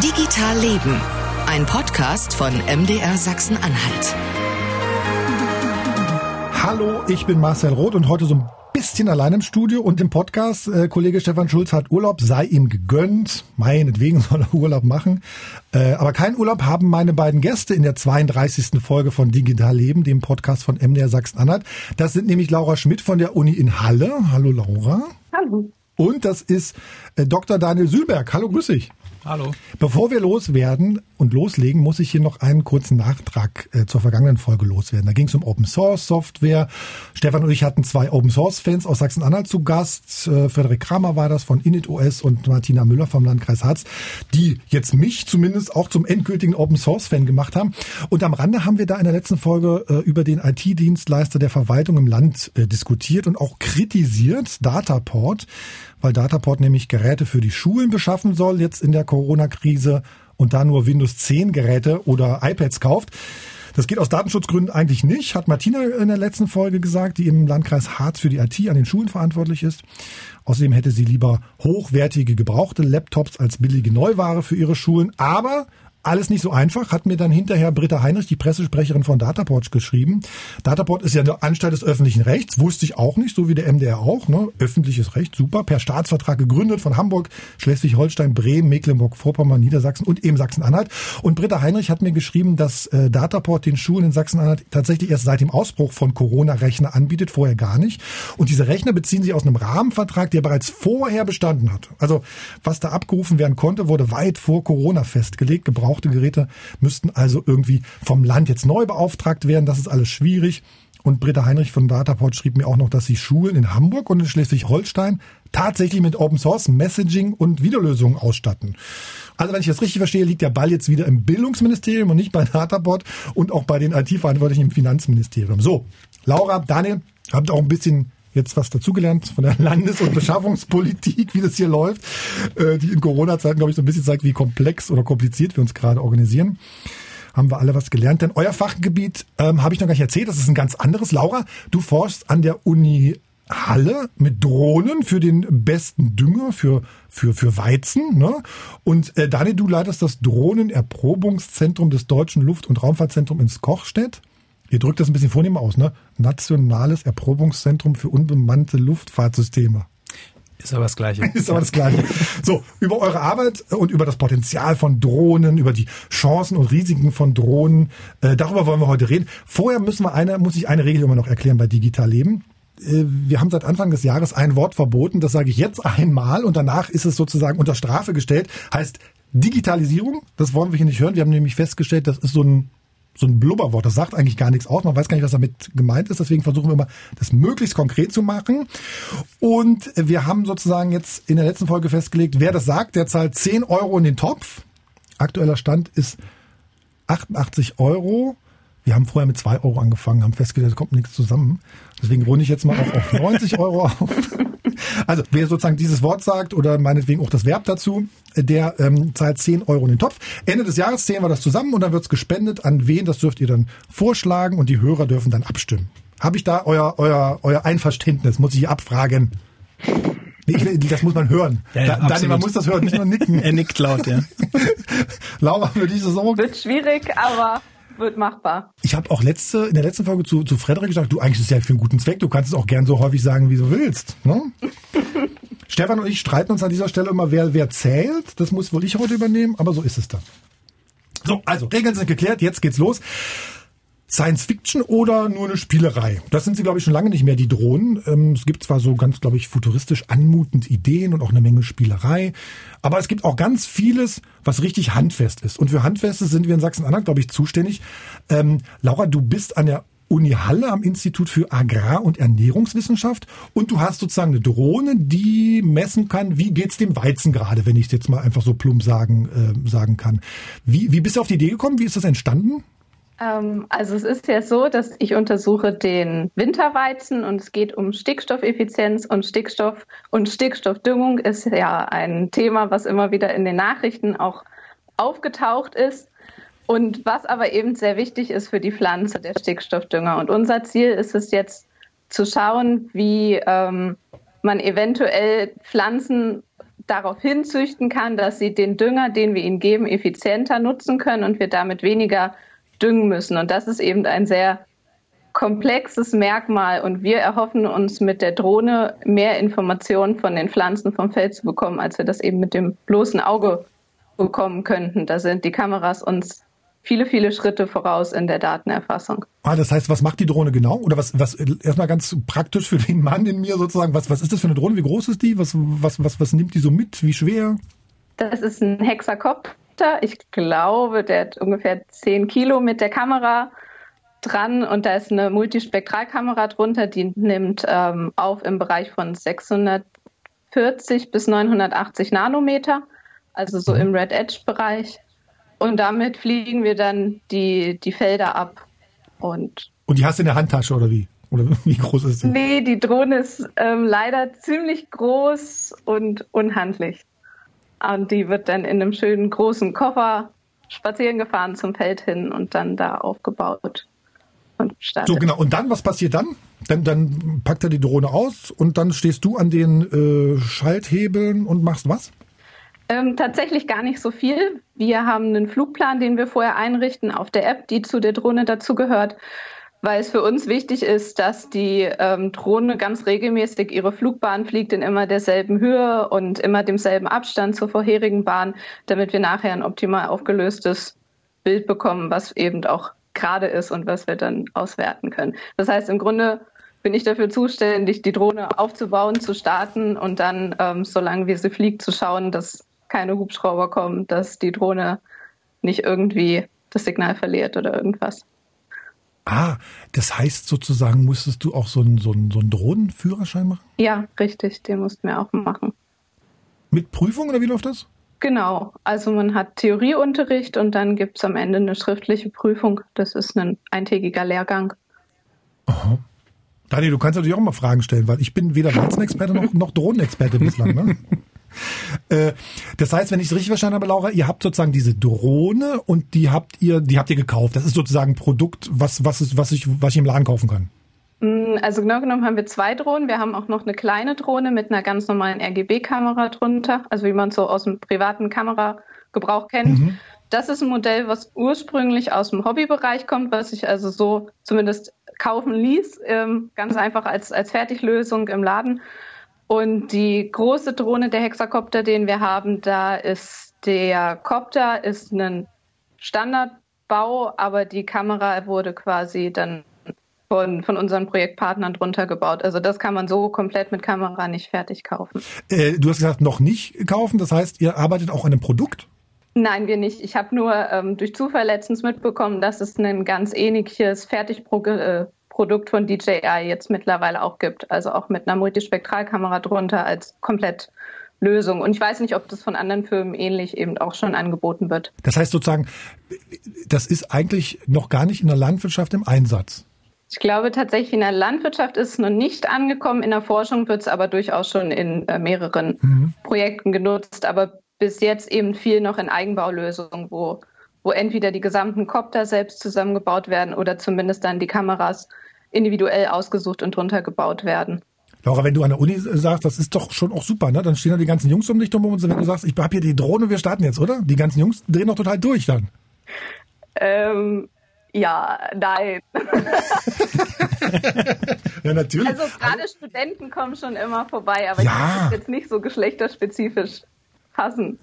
Digital Leben, ein Podcast von MDR Sachsen-Anhalt. Hallo, ich bin Marcel Roth und heute so ein bisschen allein im Studio und im Podcast. Äh, Kollege Stefan Schulz hat Urlaub, sei ihm gegönnt. Meinetwegen soll er Urlaub machen. Äh, aber keinen Urlaub haben meine beiden Gäste in der 32. Folge von Digital Leben, dem Podcast von MDR Sachsen-Anhalt. Das sind nämlich Laura Schmidt von der Uni in Halle. Hallo Laura. Hallo. Und das ist äh, Dr. Daniel Sühlberg. Hallo, grüß dich. Hallo. Bevor wir loswerden und loslegen, muss ich hier noch einen kurzen Nachtrag äh, zur vergangenen Folge loswerden. Da ging es um Open Source Software. Stefan und ich hatten zwei Open Source Fans aus Sachsen-Anhalt zu Gast. Äh, Frederik Kramer war das von InitOS und Martina Müller vom Landkreis Harz, die jetzt mich zumindest auch zum endgültigen Open Source Fan gemacht haben. Und am Rande haben wir da in der letzten Folge äh, über den IT-Dienstleister der Verwaltung im Land äh, diskutiert und auch kritisiert, Dataport weil Dataport nämlich Geräte für die Schulen beschaffen soll, jetzt in der Corona-Krise und da nur Windows 10 Geräte oder iPads kauft. Das geht aus Datenschutzgründen eigentlich nicht, hat Martina in der letzten Folge gesagt, die im Landkreis Harz für die IT an den Schulen verantwortlich ist. Außerdem hätte sie lieber hochwertige gebrauchte Laptops als billige Neuware für ihre Schulen. Aber alles nicht so einfach, hat mir dann hinterher Britta Heinrich, die Pressesprecherin von Dataport, geschrieben. Dataport ist ja eine Anstalt des öffentlichen Rechts, wusste ich auch nicht, so wie der MDR auch. Ne? Öffentliches Recht, super, per Staatsvertrag gegründet von Hamburg, Schleswig-Holstein, Bremen, Mecklenburg-Vorpommern, Niedersachsen und eben Sachsen-Anhalt. Und Britta Heinrich hat mir geschrieben, dass äh, Dataport den Schulen in Sachsen-Anhalt tatsächlich erst seit dem Ausbruch von Corona Rechner anbietet, vorher gar nicht. Und diese Rechner beziehen sich aus einem Rahmenvertrag, der bereits vorher bestanden hat. Also was da abgerufen werden konnte, wurde weit vor Corona festgelegt, gebraucht gebrauchte Geräte müssten also irgendwie vom Land jetzt neu beauftragt werden. Das ist alles schwierig. Und Britta Heinrich von Dataport schrieb mir auch noch, dass sie Schulen in Hamburg und in Schleswig-Holstein tatsächlich mit Open Source Messaging und Videolösungen ausstatten. Also wenn ich das richtig verstehe, liegt der Ball jetzt wieder im Bildungsministerium und nicht bei Dataport und auch bei den IT-Verantwortlichen im Finanzministerium. So, Laura, Daniel, habt auch ein bisschen jetzt was dazugelernt von der Landes- und Beschaffungspolitik, wie das hier läuft, äh, die in Corona-Zeiten, glaube ich, so ein bisschen zeigt, wie komplex oder kompliziert wir uns gerade organisieren. Haben wir alle was gelernt. Denn euer Fachgebiet ähm, habe ich noch gar nicht erzählt, das ist ein ganz anderes. Laura, du forschst an der Uni Halle mit Drohnen für den besten Dünger für für für Weizen, ne? Und äh, Dani, du leitest das Drohnenerprobungszentrum des Deutschen Luft- und Raumfahrtzentrums in Kochstedt. Ihr drückt das ein bisschen vornehm aus, ne? Nationales Erprobungszentrum für unbemannte Luftfahrtsysteme. Ist aber das Gleiche. Ist aber das Gleiche. So, über eure Arbeit und über das Potenzial von Drohnen, über die Chancen und Risiken von Drohnen, äh, darüber wollen wir heute reden. Vorher müssen wir eine, muss ich eine Regel immer noch erklären bei Digital Leben. Äh, wir haben seit Anfang des Jahres ein Wort verboten, das sage ich jetzt einmal und danach ist es sozusagen unter Strafe gestellt, heißt Digitalisierung. Das wollen wir hier nicht hören. Wir haben nämlich festgestellt, das ist so ein so ein Blubberwort. Das sagt eigentlich gar nichts aus. Man weiß gar nicht, was damit gemeint ist. Deswegen versuchen wir immer, das möglichst konkret zu machen. Und wir haben sozusagen jetzt in der letzten Folge festgelegt, wer das sagt, der zahlt 10 Euro in den Topf. Aktueller Stand ist 88 Euro. Wir haben vorher mit 2 Euro angefangen, haben festgestellt, es kommt nichts zusammen. Deswegen runde ich jetzt mal auch auf 90 Euro auf. Also wer sozusagen dieses Wort sagt oder meinetwegen auch das Verb dazu, der ähm, zahlt 10 Euro in den Topf. Ende des Jahres zählen wir das zusammen und dann wird's gespendet. An wen, das dürft ihr dann vorschlagen und die Hörer dürfen dann abstimmen. Habe ich da euer, euer, euer Einverständnis? Muss ich abfragen? Ich, das muss man hören. Ja, ja, Daniel, man muss das hören, nicht nur nicken. er nickt laut, ja. Laura, für diese Sorge. Wird schwierig, aber wird machbar. Ich habe auch letzte, in der letzten Folge zu, zu Frederik gesagt, du eigentlich ist es ja für einen guten Zweck, du kannst es auch gern so häufig sagen, wie du willst. Ne? Stefan und ich streiten uns an dieser Stelle immer, wer, wer zählt. Das muss wohl ich heute übernehmen, aber so ist es dann. So, also Regeln sind geklärt, jetzt geht's los. Science Fiction oder nur eine Spielerei? Das sind sie, glaube ich, schon lange nicht mehr, die Drohnen. Ähm, es gibt zwar so ganz, glaube ich, futuristisch anmutend Ideen und auch eine Menge Spielerei, aber es gibt auch ganz vieles, was richtig handfest ist. Und für Handfestes sind wir in Sachsen-Anhalt, glaube ich, zuständig. Ähm, Laura, du bist an der Uni Halle am Institut für Agrar- und Ernährungswissenschaft und du hast sozusagen eine Drohne, die messen kann, wie geht's dem Weizen gerade, wenn ich jetzt mal einfach so plump sagen, äh, sagen kann. Wie, wie bist du auf die Idee gekommen? Wie ist das entstanden? Ähm, also es ist ja so, dass ich untersuche den Winterweizen und es geht um Stickstoffeffizienz und Stickstoff und Stickstoffdüngung ist ja ein Thema, was immer wieder in den Nachrichten auch aufgetaucht ist. Und was aber eben sehr wichtig ist für die Pflanze, der Stickstoffdünger. Und unser Ziel ist es jetzt zu schauen, wie, ähm, man eventuell Pflanzen darauf hinzüchten kann, dass sie den Dünger, den wir ihnen geben, effizienter nutzen können und wir damit weniger düngen müssen. Und das ist eben ein sehr komplexes Merkmal und wir erhoffen uns mit der Drohne mehr Informationen von den Pflanzen vom Feld zu bekommen, als wir das eben mit dem bloßen Auge bekommen könnten. Da sind die Kameras uns viele, viele Schritte voraus in der Datenerfassung. Ah, das heißt, was macht die Drohne genau? Oder was, was erstmal ganz praktisch für den Mann in mir sozusagen, was, was ist das für eine Drohne? Wie groß ist die? Was, was, was, was nimmt die so mit? Wie schwer? Das ist ein Hexakopter. Ich glaube, der hat ungefähr 10 Kilo mit der Kamera dran und da ist eine Multispektralkamera drunter, die nimmt ähm, auf im Bereich von 640 bis 980 Nanometer, also so im Red Edge Bereich. Und damit fliegen wir dann die, die Felder ab. Und, und die hast du in der Handtasche oder wie? Oder wie groß ist sie? Nee, die Drohne ist ähm, leider ziemlich groß und unhandlich. Und die wird dann in einem schönen großen Koffer spazieren gefahren zum Feld hin und dann da aufgebaut und startet. So genau. Und dann, was passiert dann? Dann, dann packt er die Drohne aus und dann stehst du an den äh, Schalthebeln und machst was? Ähm, tatsächlich gar nicht so viel. Wir haben einen Flugplan, den wir vorher einrichten auf der App, die zu der Drohne dazugehört, weil es für uns wichtig ist, dass die ähm, Drohne ganz regelmäßig ihre Flugbahn fliegt in immer derselben Höhe und immer demselben Abstand zur vorherigen Bahn, damit wir nachher ein optimal aufgelöstes Bild bekommen, was eben auch gerade ist und was wir dann auswerten können. Das heißt, im Grunde bin ich dafür zuständig, die Drohne aufzubauen, zu starten und dann, ähm, solange wie sie fliegt, zu schauen, dass keine Hubschrauber kommen, dass die Drohne nicht irgendwie das Signal verliert oder irgendwas. Ah, das heißt sozusagen, musstest du auch so einen, so einen, so einen Drohnenführerschein machen? Ja, richtig, den mussten wir auch machen. Mit Prüfung oder wie läuft das? Genau, also man hat Theorieunterricht und dann gibt es am Ende eine schriftliche Prüfung. Das ist ein eintägiger Lehrgang. Aha. Daniel, du kannst natürlich auch mal Fragen stellen, weil ich bin weder Weizenexperte noch, noch Drohnenexperte bislang. Ne? Äh, das heißt, wenn ich es richtig verstanden habe, Laura, ihr habt sozusagen diese Drohne und die habt ihr, die habt ihr gekauft. Das ist sozusagen ein Produkt, was, was, ist, was, ich, was ich im Laden kaufen kann. Mm, also genau genommen haben wir zwei Drohnen. Wir haben auch noch eine kleine Drohne mit einer ganz normalen RGB-Kamera drunter, also wie man es so aus dem privaten Kameragebrauch kennt. Mhm. Das ist ein Modell, was ursprünglich aus dem Hobbybereich kommt, was sich also so zumindest kaufen ließ, ähm, ganz einfach als, als Fertiglösung im Laden. Und die große Drohne, der Hexakopter, den wir haben, da ist der Copter ist ein Standardbau, aber die Kamera wurde quasi dann von, von unseren Projektpartnern drunter gebaut. Also das kann man so komplett mit Kamera nicht fertig kaufen. Äh, du hast gesagt, noch nicht kaufen. Das heißt, ihr arbeitet auch an einem Produkt? Nein, wir nicht. Ich habe nur ähm, durch Zufall letztens mitbekommen, dass es ein ganz ähnliches Fertigprodukt äh, Produkt von DJI jetzt mittlerweile auch gibt. Also auch mit einer Multispektralkamera drunter als komplett Lösung. Und ich weiß nicht, ob das von anderen Firmen ähnlich eben auch schon angeboten wird. Das heißt sozusagen, das ist eigentlich noch gar nicht in der Landwirtschaft im Einsatz. Ich glaube tatsächlich, in der Landwirtschaft ist es noch nicht angekommen. In der Forschung wird es aber durchaus schon in äh, mehreren mhm. Projekten genutzt. Aber bis jetzt eben viel noch in Eigenbaulösungen, wo, wo entweder die gesamten Copter selbst zusammengebaut werden oder zumindest dann die Kameras individuell ausgesucht und drunter gebaut werden. Laura, wenn du an der Uni sagst, das ist doch schon auch super, ne? Dann stehen da die ganzen Jungs um dich drum und wenn du sagst, ich habe hier die Drohne, wir starten jetzt, oder? Die ganzen Jungs drehen doch total durch dann. Ähm, ja, nein. ja, natürlich. Also gerade Studenten kommen schon immer vorbei, aber ja. ich will jetzt nicht so geschlechterspezifisch passen.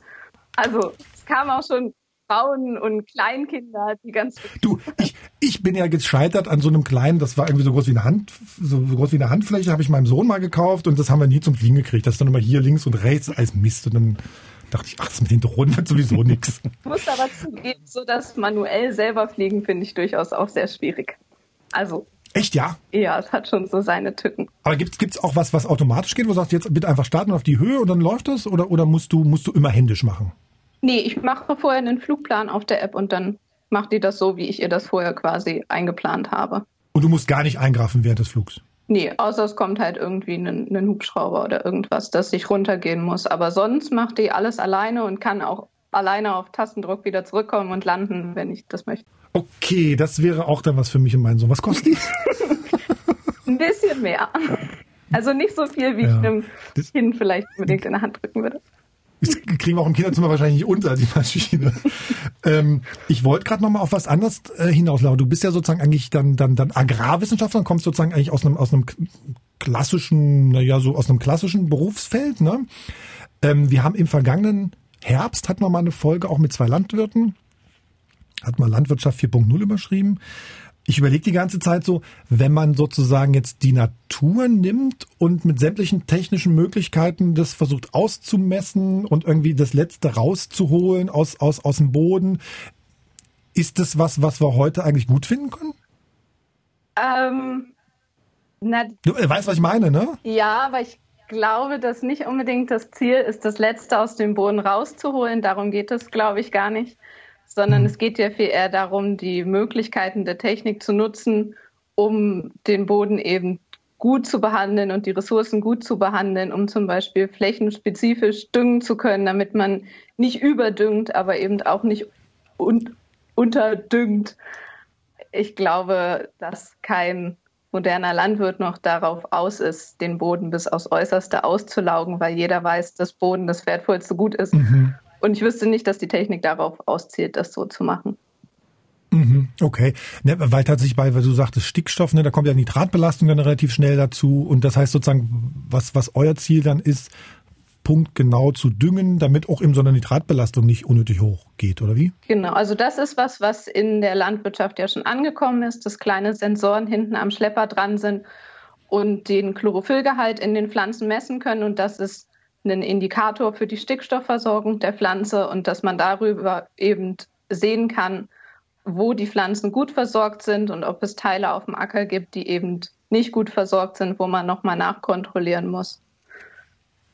Also es kam auch schon Frauen und Kleinkinder, die ganz. Du, ich, ich bin ja gescheitert an so einem kleinen, das war irgendwie so groß wie eine Hand, so groß wie eine Handfläche, habe ich meinem Sohn mal gekauft und das haben wir nie zum Fliegen gekriegt. Das ist dann immer hier links und rechts als Mist und dann dachte ich, ach, das mit den Drohnen wird sowieso nichts. Ich muss aber zugeben, so das manuell selber fliegen finde ich durchaus auch sehr schwierig. Also. Echt, ja? Ja, es hat schon so seine Tücken. Aber gibt's gibt's auch was, was automatisch geht, wo du sagst, jetzt bitte einfach starten auf die Höhe und dann läuft das? Oder, oder musst du, musst du immer händisch machen? Nee, ich mache vorher einen Flugplan auf der App und dann macht die das so, wie ich ihr das vorher quasi eingeplant habe. Und du musst gar nicht eingreifen während des Flugs? Nee, außer es kommt halt irgendwie ein, ein Hubschrauber oder irgendwas, das sich runtergehen muss. Aber sonst macht die alles alleine und kann auch alleine auf Tastendruck wieder zurückkommen und landen, wenn ich das möchte. Okay, das wäre auch dann was für mich und meinen Sohn. Was kostet die? ein bisschen mehr. Also nicht so viel, wie Ja. ich einem Das- Kind vielleicht unbedingt in der Hand drücken würde. Das kriegen wir auch im Kinderzimmer wahrscheinlich nicht unter, die Maschine. ähm, ich wollte gerade noch mal auf was anderes äh, hinaus, Laura. Du bist ja sozusagen eigentlich dann, dann, dann Agrarwissenschaftler und kommst sozusagen eigentlich aus einem, aus einem klassischen, naja, so aus einem klassischen Berufsfeld, ne? Ähm, wir haben im vergangenen Herbst hatten wir mal eine Folge auch mit zwei Landwirten. Hat mal Landwirtschaft 4.0 überschrieben. Ich überlege die ganze Zeit so, wenn man sozusagen jetzt die Natur nimmt und mit sämtlichen technischen Möglichkeiten das versucht auszumessen und irgendwie das Letzte rauszuholen aus, aus, aus dem Boden, ist das was, was wir heute eigentlich gut finden können? Ähm, na, Du äh, weißt, was ich meine, ne? ja, aber ich glaube, dass nicht unbedingt das Ziel ist, das Letzte aus dem Boden rauszuholen. Darum geht es, glaube ich, gar nicht. Sondern es geht ja viel eher darum, die Möglichkeiten der Technik zu nutzen, um den Boden eben gut zu behandeln und die Ressourcen gut zu behandeln, um zum Beispiel flächenspezifisch düngen zu können, damit man nicht überdüngt, aber eben auch nicht un unterdüngt. Ich glaube, dass kein moderner Landwirt noch darauf aus ist, den Boden bis aufs Äußerste auszulaugen, weil jeder weiß, dass Boden das wertvollste Gut ist. Und ich wüsste nicht, dass die Technik darauf auszielt, das so zu machen. Mhm, okay. Ne, weil tatsächlich bei, weil du sagtest Stickstoff, ne, da kommt ja Nitratbelastung dann relativ schnell dazu. Und das heißt sozusagen, was, was euer Ziel dann ist, punktgenau zu düngen, damit auch eben so eine Nitratbelastung nicht unnötig hoch geht, oder wie? Genau, also das ist was, was in der Landwirtschaft ja schon angekommen ist, dass kleine Sensoren hinten am Schlepper dran sind und den Chlorophyllgehalt in den Pflanzen messen können. Und das ist ein Indikator für die Stickstoffversorgung der Pflanze und dass man darüber eben sehen kann, wo die Pflanzen gut versorgt sind und ob es Teile auf dem Acker gibt, die eben nicht gut versorgt sind, wo man nochmal nachkontrollieren muss.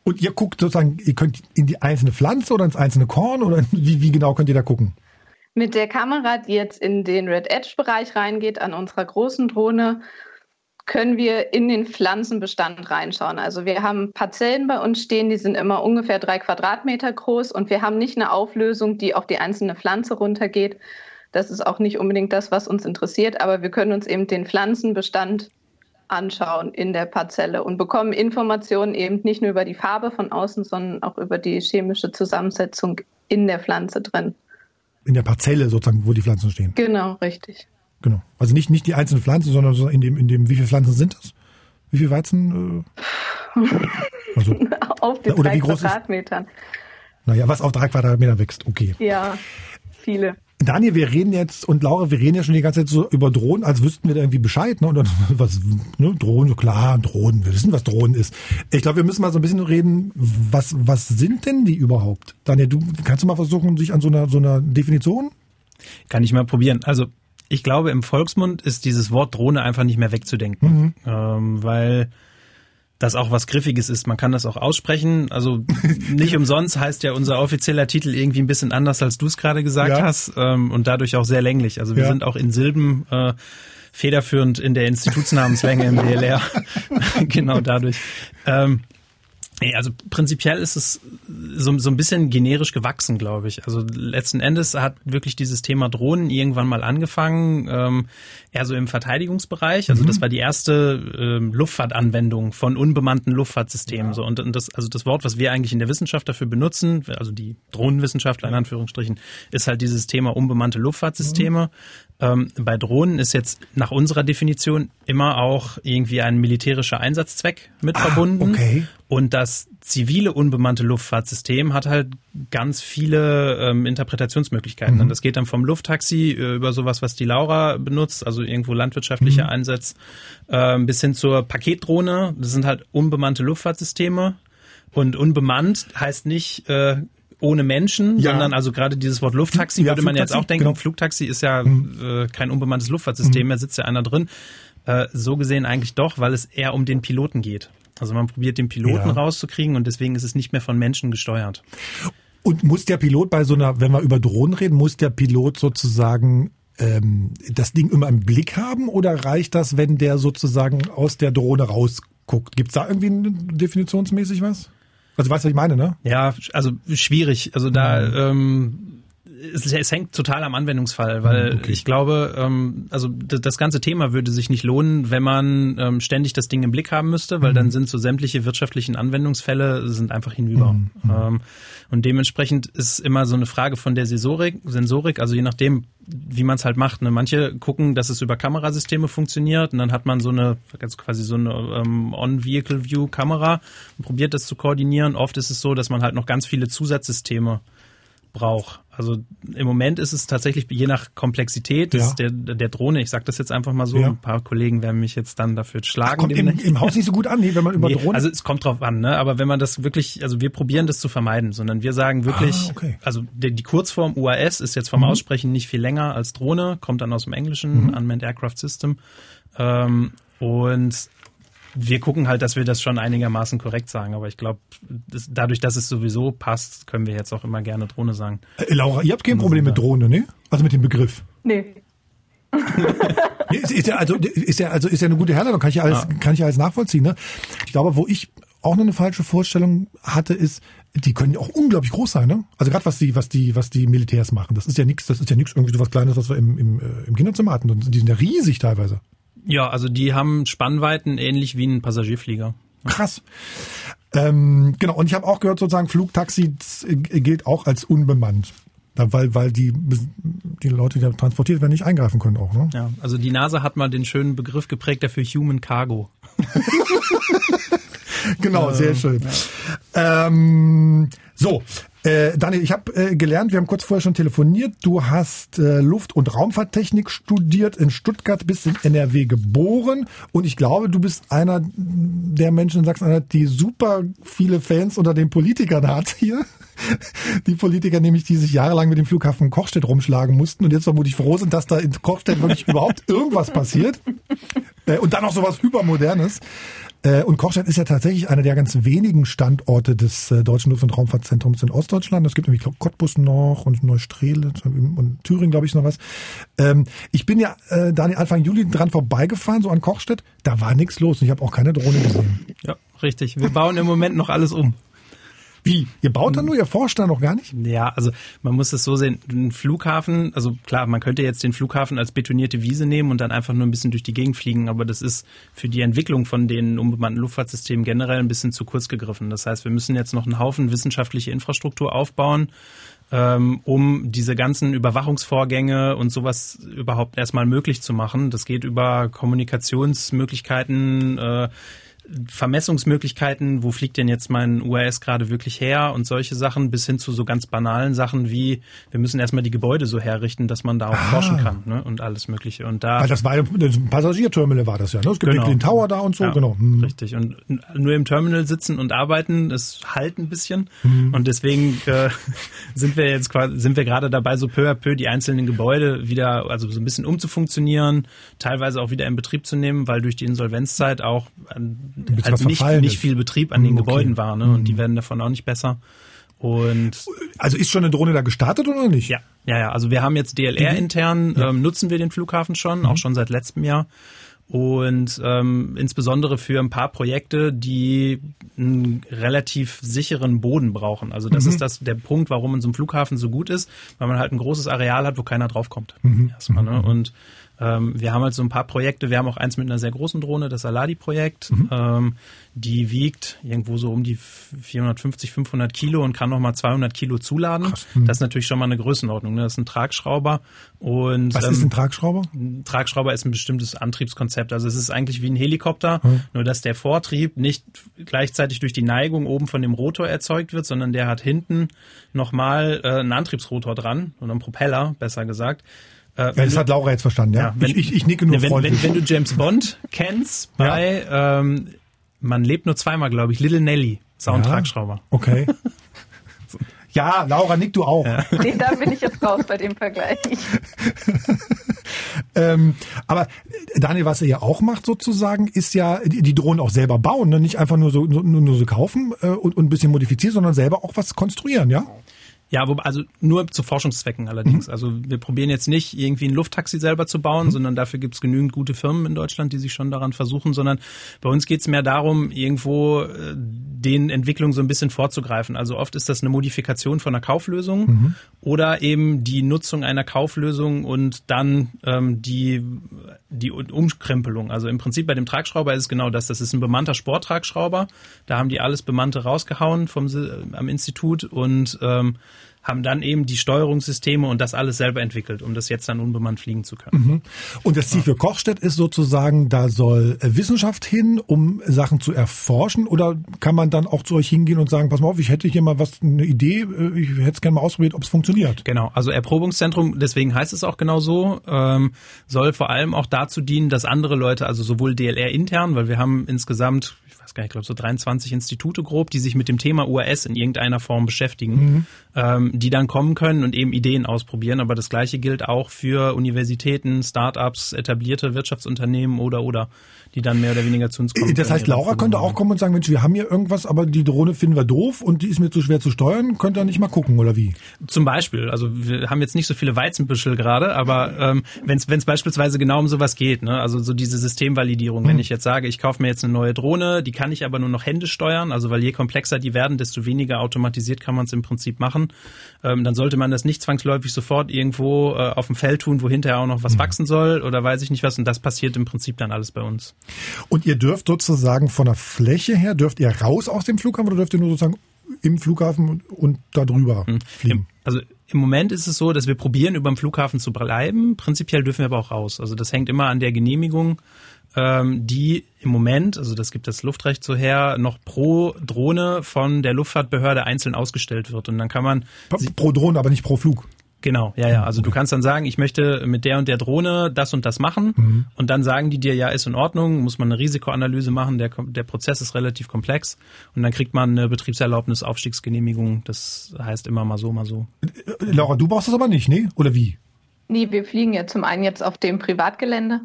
Und ihr guckt sozusagen, ihr könnt in die einzelne Pflanze oder ins einzelne Korn oder wie, wie genau könnt ihr da gucken? Mit der Kamera, die jetzt in den Red Edge-Bereich reingeht, an unserer großen Drohne, können wir in den Pflanzenbestand reinschauen. Also wir haben Parzellen bei uns stehen, die sind immer ungefähr drei Quadratmeter groß und wir haben nicht eine Auflösung, die auf die einzelne Pflanze runtergeht. Das ist auch nicht unbedingt das, was uns interessiert, aber wir können uns eben den Pflanzenbestand anschauen in der Parzelle und bekommen Informationen eben nicht nur über die Farbe von außen, sondern auch über die chemische Zusammensetzung in der Pflanze drin. In der Parzelle sozusagen, wo die Pflanzen stehen. Genau, richtig. Genau. Also nicht, nicht die einzelnen Pflanzen, sondern so in dem, in dem, wie viele Pflanzen sind das? Wie viel Weizen? Äh, also, Auf den Oder drei wie groß ist- Quadratmetern. naja, was auf drei Quadratmeter wächst, okay. Ja, viele. Daniel, wir reden jetzt und Laura, wir reden ja schon die ganze Zeit so über Drohnen, als wüssten wir da irgendwie Bescheid, ne? Und dann, was, ne? Drohnen, so klar, Drohnen, wir wissen, was Drohnen ist. Ich glaube, wir müssen mal so ein bisschen reden, was, was sind denn die überhaupt? Daniel, du kannst du mal versuchen, sich an so einer, so einer Definition? Kann ich mal probieren. Also ich glaube, im Volksmund ist dieses Wort Drohne einfach nicht mehr wegzudenken, ähm, weil das auch was Griffiges ist. Man kann das auch aussprechen. Also nicht umsonst heißt ja unser offizieller Titel irgendwie ein bisschen anders, als du es gerade gesagt Ja. hast ähm, und dadurch auch sehr länglich. Also wir Ja. sind auch in Silben äh, federführend in der Institutsnamenslänge im DLR. genau dadurch. Ähm, Nee, also prinzipiell ist es so, so ein bisschen generisch gewachsen, glaube ich. Also letzten Endes hat wirklich dieses Thema Drohnen irgendwann mal angefangen, ähm, eher so im Verteidigungsbereich. Also das war die erste ähm, Luftfahrtanwendung von unbemannten Luftfahrtsystemen. So und, und das, also das Wort, was wir eigentlich in der Wissenschaft dafür benutzen, also die Drohnenwissenschaftler in Anführungsstrichen, ist halt dieses Thema unbemannte Luftfahrtsysteme. Ähm, bei Drohnen ist jetzt nach unserer Definition immer auch irgendwie ein militärischer Einsatzzweck mit verbunden. okay. Und das zivile unbemannte Luftfahrtsystem hat halt ganz viele ähm, Interpretationsmöglichkeiten. Und das geht dann vom Lufttaxi äh, über sowas, was die Laura benutzt, also irgendwo landwirtschaftliche Einsätze, ähm, bis hin zur Paketdrohne. Das sind halt unbemannte Luftfahrtsysteme. Und unbemannt heißt nicht äh, ohne Menschen, Ja. sondern also gerade dieses Wort Lufttaxi Ja, würde man jetzt auch denken, genau. Flugtaxi ist ja äh, kein unbemanntes Luftfahrtsystem, da sitzt ja einer drin. Äh, so gesehen eigentlich doch, weil es eher um den Piloten geht. Also man probiert den Piloten Ja. rauszukriegen und deswegen ist es nicht mehr von Menschen gesteuert. Und muss der Pilot bei so einer, wenn wir über Drohnen reden, muss der Pilot sozusagen ähm, das Ding immer im Blick haben oder reicht das, wenn der sozusagen aus der Drohne rausguckt? Gibt's da irgendwie definitionsmäßig was? Also weißt du, was ich meine, ne? Ja, also schwierig. Also da ähm, es, es hängt total am Anwendungsfall, weil Hm, okay. ich glaube, ähm, also das, ganze Thema würde sich nicht lohnen, wenn man ähm, ständig das Ding im Blick haben müsste, weil Mhm. dann sind so sämtliche wirtschaftlichen Anwendungsfälle sind einfach hinüber. Mhm. Ähm, und dementsprechend ist immer so eine Frage von der Sensorik, Sensorik, also je nachdem, wie man es halt macht. Ne? Manche gucken, dass es über Kamerasysteme funktioniert und dann hat man so eine also quasi so eine ähm, On-Vehicle-View-Kamera und probiert das zu koordinieren. Oft ist es so, dass man halt noch ganz viele Zusatzsysteme braucht. Also im Moment ist es tatsächlich je nach Komplexität Ja. der, der Drohne, ich sage das jetzt einfach mal so, Ja. ein paar Kollegen werden mich jetzt dann dafür schlagen. Kommt im, im Haus nicht so gut an, nee, wenn man über Nee, Drohnen. also es kommt drauf an, ne? aber wenn man das wirklich, also wir probieren das zu vermeiden, sondern wir sagen wirklich, Ah, okay. Mhm. also die, die Kurzform UAS ist jetzt vom Aussprechen nicht viel länger als Drohne, kommt dann aus dem Englischen, Mhm. Unmanned Aircraft System. Ähm, und wir gucken halt, dass wir das schon einigermaßen korrekt sagen, aber ich glaube, das, dadurch, dass es sowieso passt, können wir jetzt auch immer gerne Drohne sagen. äh, Laura, ihr habt kein Problem mit Drohne, ne? Also mit dem Begriff. Nee. Nee, ist, ist ja also ist ja also ist ja eine gute Herleitung, kann ich ja alles kann ich ja alles nachvollziehen, ne? Ich glaube, wo ich auch noch eine falsche Vorstellung hatte, ist, die können ja auch unglaublich groß sein, ne? Also gerade was die was die was die Militärs machen, das ist ja nichts, das ist ja nichts irgendwie so was Kleines, was wir im im, äh, im Kinderzimmer hatten, die sind ja riesig teilweise. Ja, also die haben Spannweiten ähnlich wie ein Passagierflieger. Krass. Ähm, genau, und ich habe auch gehört, sozusagen, Flugtaxi äh, gilt auch als unbemannt. Weil, weil die, die Leute, die da transportiert werden, nicht eingreifen können auch, ne? Ja, also die NASA hat mal den schönen Begriff geprägt dafür Human Cargo. Genau, sehr schön. Ähm, so, äh, Daniel, ich habe äh, gelernt, wir haben kurz vorher schon telefoniert. Du hast äh, Luft- und Raumfahrttechnik studiert in Stuttgart, bist in NRW geboren und ich glaube, du bist einer der Menschen in Sachsen-Anhalt, die super viele Fans unter den Politikern hat hier. Die Politiker nämlich, die sich jahrelang mit dem Flughafen Kochstedt rumschlagen mussten und jetzt vermutlich froh sind, dass da in Kochstedt wirklich überhaupt irgendwas passiert. Äh, und dann noch sowas Hypermodernes. Äh, Und Kochstedt ist ja tatsächlich einer der ganz wenigen Standorte des äh, Deutschen Luft- und Raumfahrtzentrums in Ostdeutschland. Es gibt nämlich ich glaub, Cottbus noch und Neustrelitz und Thüringen, glaube ich, noch was. Ähm, ich bin ja, äh, Daniel, Anfang Juli dran vorbeigefahren, so an Kochstedt. Da war nichts los. und Ich habe auch keine Drohne gesehen. Ja, richtig. Wir bauen im Moment noch alles um. Wie? Ihr baut da nur? Ihr forscht da noch gar nicht? Ja, also man muss es so sehen, ein Flughafen, also klar, man könnte jetzt den Flughafen als betonierte Wiese nehmen und dann einfach nur ein bisschen durch die Gegend fliegen, aber das ist für die Entwicklung von den unbemannten Luftfahrtsystemen generell ein bisschen zu kurz gegriffen. Das heißt, wir müssen jetzt noch einen Haufen wissenschaftliche Infrastruktur aufbauen, ähm, um diese ganzen Überwachungsvorgänge und sowas überhaupt erstmal möglich zu machen. Das geht über Kommunikationsmöglichkeiten, äh, Vermessungsmöglichkeiten, wo fliegt denn jetzt mein UAS gerade wirklich her und solche Sachen, bis hin zu so ganz banalen Sachen wie, wir müssen erstmal die Gebäude so herrichten, dass man da auch Ah. forschen kann ne? und alles Mögliche. Und da Weil das war ja, das Passagierterminal war das ja. Ne? Es gibt Genau. den Tower da und so, ja, genau. Hm. Richtig. Und nur im Terminal sitzen und arbeiten, das halt ein bisschen. Mhm. Und deswegen äh, sind wir jetzt quasi, sind wir gerade dabei, so peu à peu die einzelnen Gebäude wieder, also so ein bisschen umzufunktionieren, teilweise auch wieder in Betrieb zu nehmen, weil durch die Insolvenzzeit auch an, halt nicht, nicht viel Betrieb an den Mhm, okay. Gebäuden war. Ne? Und die werden davon auch nicht besser. Und Also ist schon eine Drohne da gestartet oder nicht? ja, ja, ja. Also wir haben jetzt DLR Mhm. intern, ähm, nutzen wir den Flughafen schon, auch schon seit letztem Jahr. Und ähm, insbesondere für ein paar Projekte, die einen relativ sicheren Boden brauchen. Also das ist das der Punkt, warum in so einem Flughafen so gut ist, weil man halt ein großes Areal hat, wo keiner draufkommt. Erstmal, ne? Und ähm, wir haben halt so ein paar Projekte. Wir haben auch eins mit einer sehr großen Drohne, das Aladi-Projekt. Ähm, die wiegt irgendwo so um die 450, 500 Kilo und kann nochmal 200 Kilo zuladen. Das ist natürlich schon mal eine Größenordnung. Ne? Das ist ein Tragschrauber. Und, Was ähm, ist ein Tragschrauber? ein Tragschrauber ist ein bestimmtes Antriebskonzept. Also es ist eigentlich wie ein Helikopter, nur dass der Vortrieb nicht gleichzeitig durch die Neigung oben von dem Rotor erzeugt wird, sondern der hat hinten nochmal äh, einen Antriebsrotor dran oder einen Propeller, besser gesagt. Äh, Ja, das hat Laura jetzt verstanden, ja. wenn- ich, ich, ich nicke nur wenn, freundlich. wenn, wenn du James Bond kennst bei ähm, Man lebt nur zweimal, glaube ich, Little Nelly, Ja. Tragschrauber. Okay. Ja, Laura, nick du auch. Nee, da bin ich jetzt raus bei dem Vergleich. Ähm, aber äh, Daniel, was er ja auch macht sozusagen, ist ja die, die Drohnen auch selber bauen, ne? nicht einfach nur so, nur, nur so kaufen äh, und, und ein bisschen modifizieren, sondern selber auch was konstruieren, ja? Ja, also nur zu Forschungszwecken allerdings. Mhm. Also wir probieren jetzt nicht irgendwie ein Lufttaxi selber zu bauen, mhm. sondern dafür gibt es genügend gute Firmen in Deutschland, die sich schon daran versuchen, sondern bei uns geht es mehr darum, irgendwo äh, den Entwicklungen so ein bisschen vorzugreifen. Also oft ist das eine Modifikation von einer Kauflösung mhm. oder eben die Nutzung einer Kauflösung und dann ähm, die, die Umkrempelung. Also im Prinzip bei dem Tragschrauber ist es genau das. Das ist ein bemannter Sporttragschrauber. Da haben die alles Bemannte rausgehauen vom, am Institut und ähm, haben dann eben die Steuerungssysteme und das alles selber entwickelt, um das jetzt dann unbemannt fliegen zu können. Mhm. Und das Ziel für Kochstedt ist sozusagen, da soll äh, Wissenschaft hin, um Sachen zu erforschen oder kann man dann auch zu euch hingehen und sagen, pass mal auf, ich hätte hier mal was, eine Idee, äh, ich hätte es gerne mal ausprobiert, ob es funktioniert. Genau, also Erprobungszentrum, deswegen heißt es auch genau so, ähm, soll vor allem auch dazu dienen, dass andere Leute, also sowohl DLR intern, weil wir haben insgesamt gar nicht, ich glaube so 23 Institute grob, die sich mit dem Thema UAS in irgendeiner Form beschäftigen, mhm. ähm, die dann kommen können und eben Ideen ausprobieren. Aber das Gleiche gilt auch für Universitäten, Startups, etablierte Wirtschaftsunternehmen oder oder die dann mehr oder weniger zu uns kommen. Das heißt, Laura könnte auch kommen und sagen, Mensch, wir haben hier irgendwas, aber die Drohne finden wir doof und die ist mir zu schwer zu steuern. Könnt ihr nicht mal gucken, oder wie? Zum Beispiel. Also wir haben jetzt nicht so viele Weizenbüschel gerade, aber ähm, wenn es beispielsweise genau um sowas geht, ne? also so diese Systemvalidierung, mhm. wenn ich jetzt sage, ich kaufe mir jetzt eine neue Drohne, die kann ich aber nur noch Hände steuern, also weil je komplexer die werden, desto weniger automatisiert kann man es im Prinzip machen, ähm, dann sollte man das nicht zwangsläufig sofort irgendwo äh, auf dem Feld tun, wo hinterher auch noch was mhm. wachsen soll oder weiß ich nicht was und das passiert im Prinzip dann alles bei uns. Und ihr dürft sozusagen von der Fläche her, dürft ihr raus aus dem Flughafen oder dürft ihr nur sozusagen im Flughafen und da drüber hm. fliegen? Also im Moment ist es so, dass wir probieren, über dem Flughafen zu bleiben. Prinzipiell dürfen wir aber auch raus. Also das hängt immer an der Genehmigung, ähm, die im Moment, also das gibt das Luftrecht so her, noch pro Drohne von der Luftfahrtbehörde einzeln ausgestellt wird. Und dann kann man. Pro Drohne, aber nicht pro Flug. Genau, ja, ja. Also du kannst dann sagen, ich möchte mit der und der Drohne das und das machen mhm. und dann sagen die dir, ja, ist in Ordnung, muss man eine Risikoanalyse machen, der, der Prozess ist relativ komplex und dann kriegt man eine Betriebserlaubnis, Aufstiegsgenehmigung, das heißt immer mal so, mal so. Laura, du brauchst das aber nicht, ne? Oder wie? Nee, wir fliegen ja zum einen jetzt auf dem Privatgelände,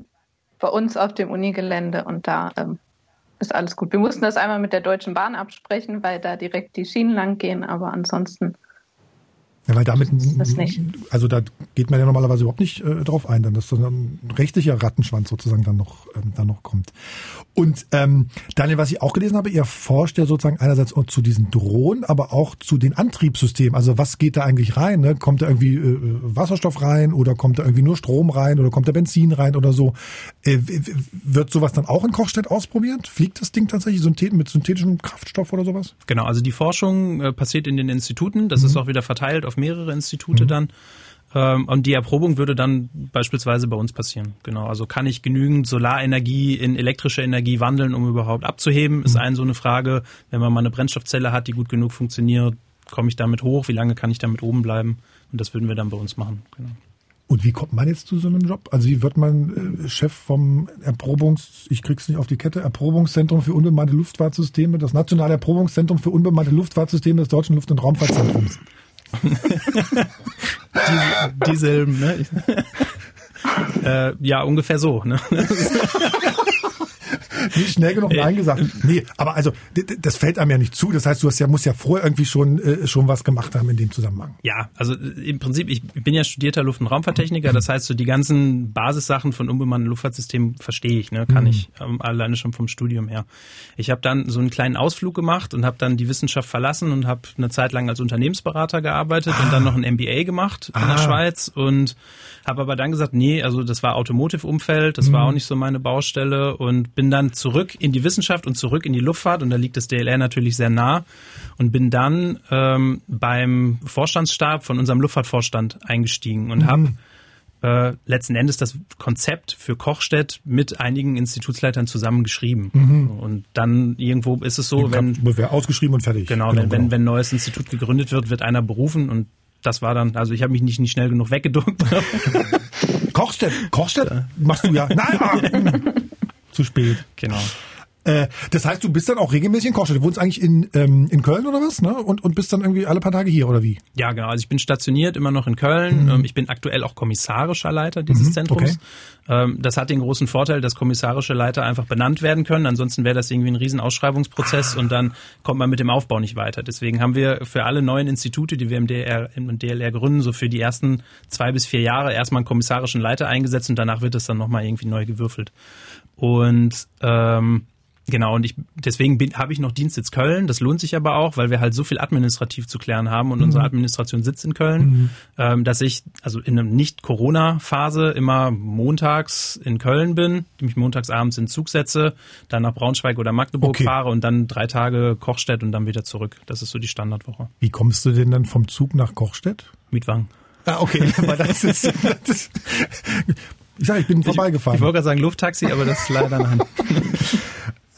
bei uns auf dem Unigelände und da ähm, ist alles gut. Wir mussten das einmal mit der Deutschen Bahn absprechen, weil da direkt die Schienen lang gehen, aber ansonsten ja, weil damit, also da geht man ja normalerweise überhaupt nicht äh, drauf ein, dann dass so ein rechtlicher Rattenschwanz sozusagen dann noch, ähm, dann noch kommt. Und ähm, Daniel, was ich auch gelesen habe, ihr forscht ja sozusagen einerseits zu diesen Drohnen, aber auch zu den Antriebssystemen. Also was geht da eigentlich rein? Ne? Kommt da irgendwie äh, Wasserstoff rein oder kommt da irgendwie nur Strom rein oder kommt da Benzin rein oder so? Äh, wird sowas dann auch in Kochstedt ausprobiert? Fliegt das Ding tatsächlich mit synthetischem Kraftstoff oder sowas? Genau, also die Forschung äh, passiert in den Instituten. Das mhm. ist auch wieder verteilt auf mehrere Institute mhm. dann. Ähm, und die Erprobung würde dann beispielsweise bei uns passieren. Genau. Also kann ich genügend Solarenergie in elektrische Energie wandeln, um überhaupt abzuheben? Ist mhm. ein so eine Frage. Wenn man mal eine Brennstoffzelle hat, die gut genug funktioniert, komme ich damit hoch? Wie lange kann ich damit oben bleiben? Und das würden wir dann bei uns machen. Genau. Und wie kommt man jetzt zu so einem Job? Also wie wird man äh, Chef vom Erprobungs, ich krieg's nicht auf die Kette, Erprobungszentrum für unbemannte Luftfahrtsysteme, das nationale Erprobungszentrum für unbemannte Luftfahrtsysteme des Deutschen Luft- und Raumfahrtzentrums? Die, dieselben, ne? äh, ja, ungefähr so, ne? nicht schnell genug Nein gesagt. Nee, aber also das fällt einem ja nicht zu. Das heißt, du hast ja, musst ja vorher irgendwie schon, äh, schon was gemacht haben in dem Zusammenhang. Ja, also im Prinzip, ich bin ja studierter Luft- und Raumfahrttechniker. Das heißt, so die ganzen Basissachen von unbemannten Luftfahrtsystemen verstehe ich, ne? kann mhm. ich ähm, alleine schon vom Studium her. Ich habe dann so einen kleinen Ausflug gemacht und habe dann die Wissenschaft verlassen und habe eine Zeit lang als Unternehmensberater gearbeitet ah. und dann noch ein MBA gemacht in ah. der Schweiz und habe aber dann gesagt, nee, also das war Automotive-Umfeld, das mhm. war auch nicht so meine Baustelle und bin dann zurück in die Wissenschaft und zurück in die Luftfahrt und da liegt das DLR natürlich sehr nah und bin dann ähm, beim Vorstandsstab von unserem Luftfahrtvorstand eingestiegen und mhm. habe äh, letzten Endes das Konzept für Kochstedt mit einigen Institutsleitern zusammen geschrieben. Mhm. Und dann irgendwo ist es so, wenn ausgeschrieben und fertig. Genau, genau wenn, wenn, genau. wenn neues Institut gegründet wird, wird einer berufen und das war dann, also ich habe mich nicht, nicht schnell genug weggeduckt. Kochstedt, Kochstedt machst du ja. Nein, zu spät. Genau. Äh, das heißt, du bist dann auch regelmäßig in Kochstadt. Du wohnst eigentlich in, ähm, in Köln oder was, ne? Und, und bist dann irgendwie alle paar Tage hier, oder wie? Ja, genau. Also ich bin stationiert immer noch in Köln. Mhm. Ich bin aktuell auch kommissarischer Leiter dieses mhm, Zentrums. Okay. Ähm, das hat den großen Vorteil, dass kommissarische Leiter einfach benannt werden können. Ansonsten wäre das irgendwie ein riesen Ausschreibungsprozess ah. und dann kommt man mit dem Aufbau nicht weiter. Deswegen haben wir für alle neuen Institute, die wir im DLR, im DLR gründen, so für die ersten zwei bis vier Jahre erstmal einen kommissarischen Leiter eingesetzt und danach wird es dann nochmal irgendwie neu gewürfelt. Und ähm, Genau, und ich deswegen habe ich noch Dienstsitz Köln. Das lohnt sich aber auch, weil wir halt so viel administrativ zu klären haben und mhm. unsere Administration sitzt in Köln, mhm. ähm, dass ich also in einer Nicht-Corona-Phase immer montags in Köln bin, mich montags abends in Zug setze, dann nach Braunschweig oder Magdeburg okay. fahre und dann drei Tage Kochstedt und dann wieder zurück. Das ist so die Standardwoche. Wie kommst du denn dann vom Zug nach Kochstedt? Mietwagen. Ah, okay, weil das ist, das, ich sag, ich bin vorbeigefahren. Ich, ich wollte gerade sagen Lufttaxi, aber das ist leider nein.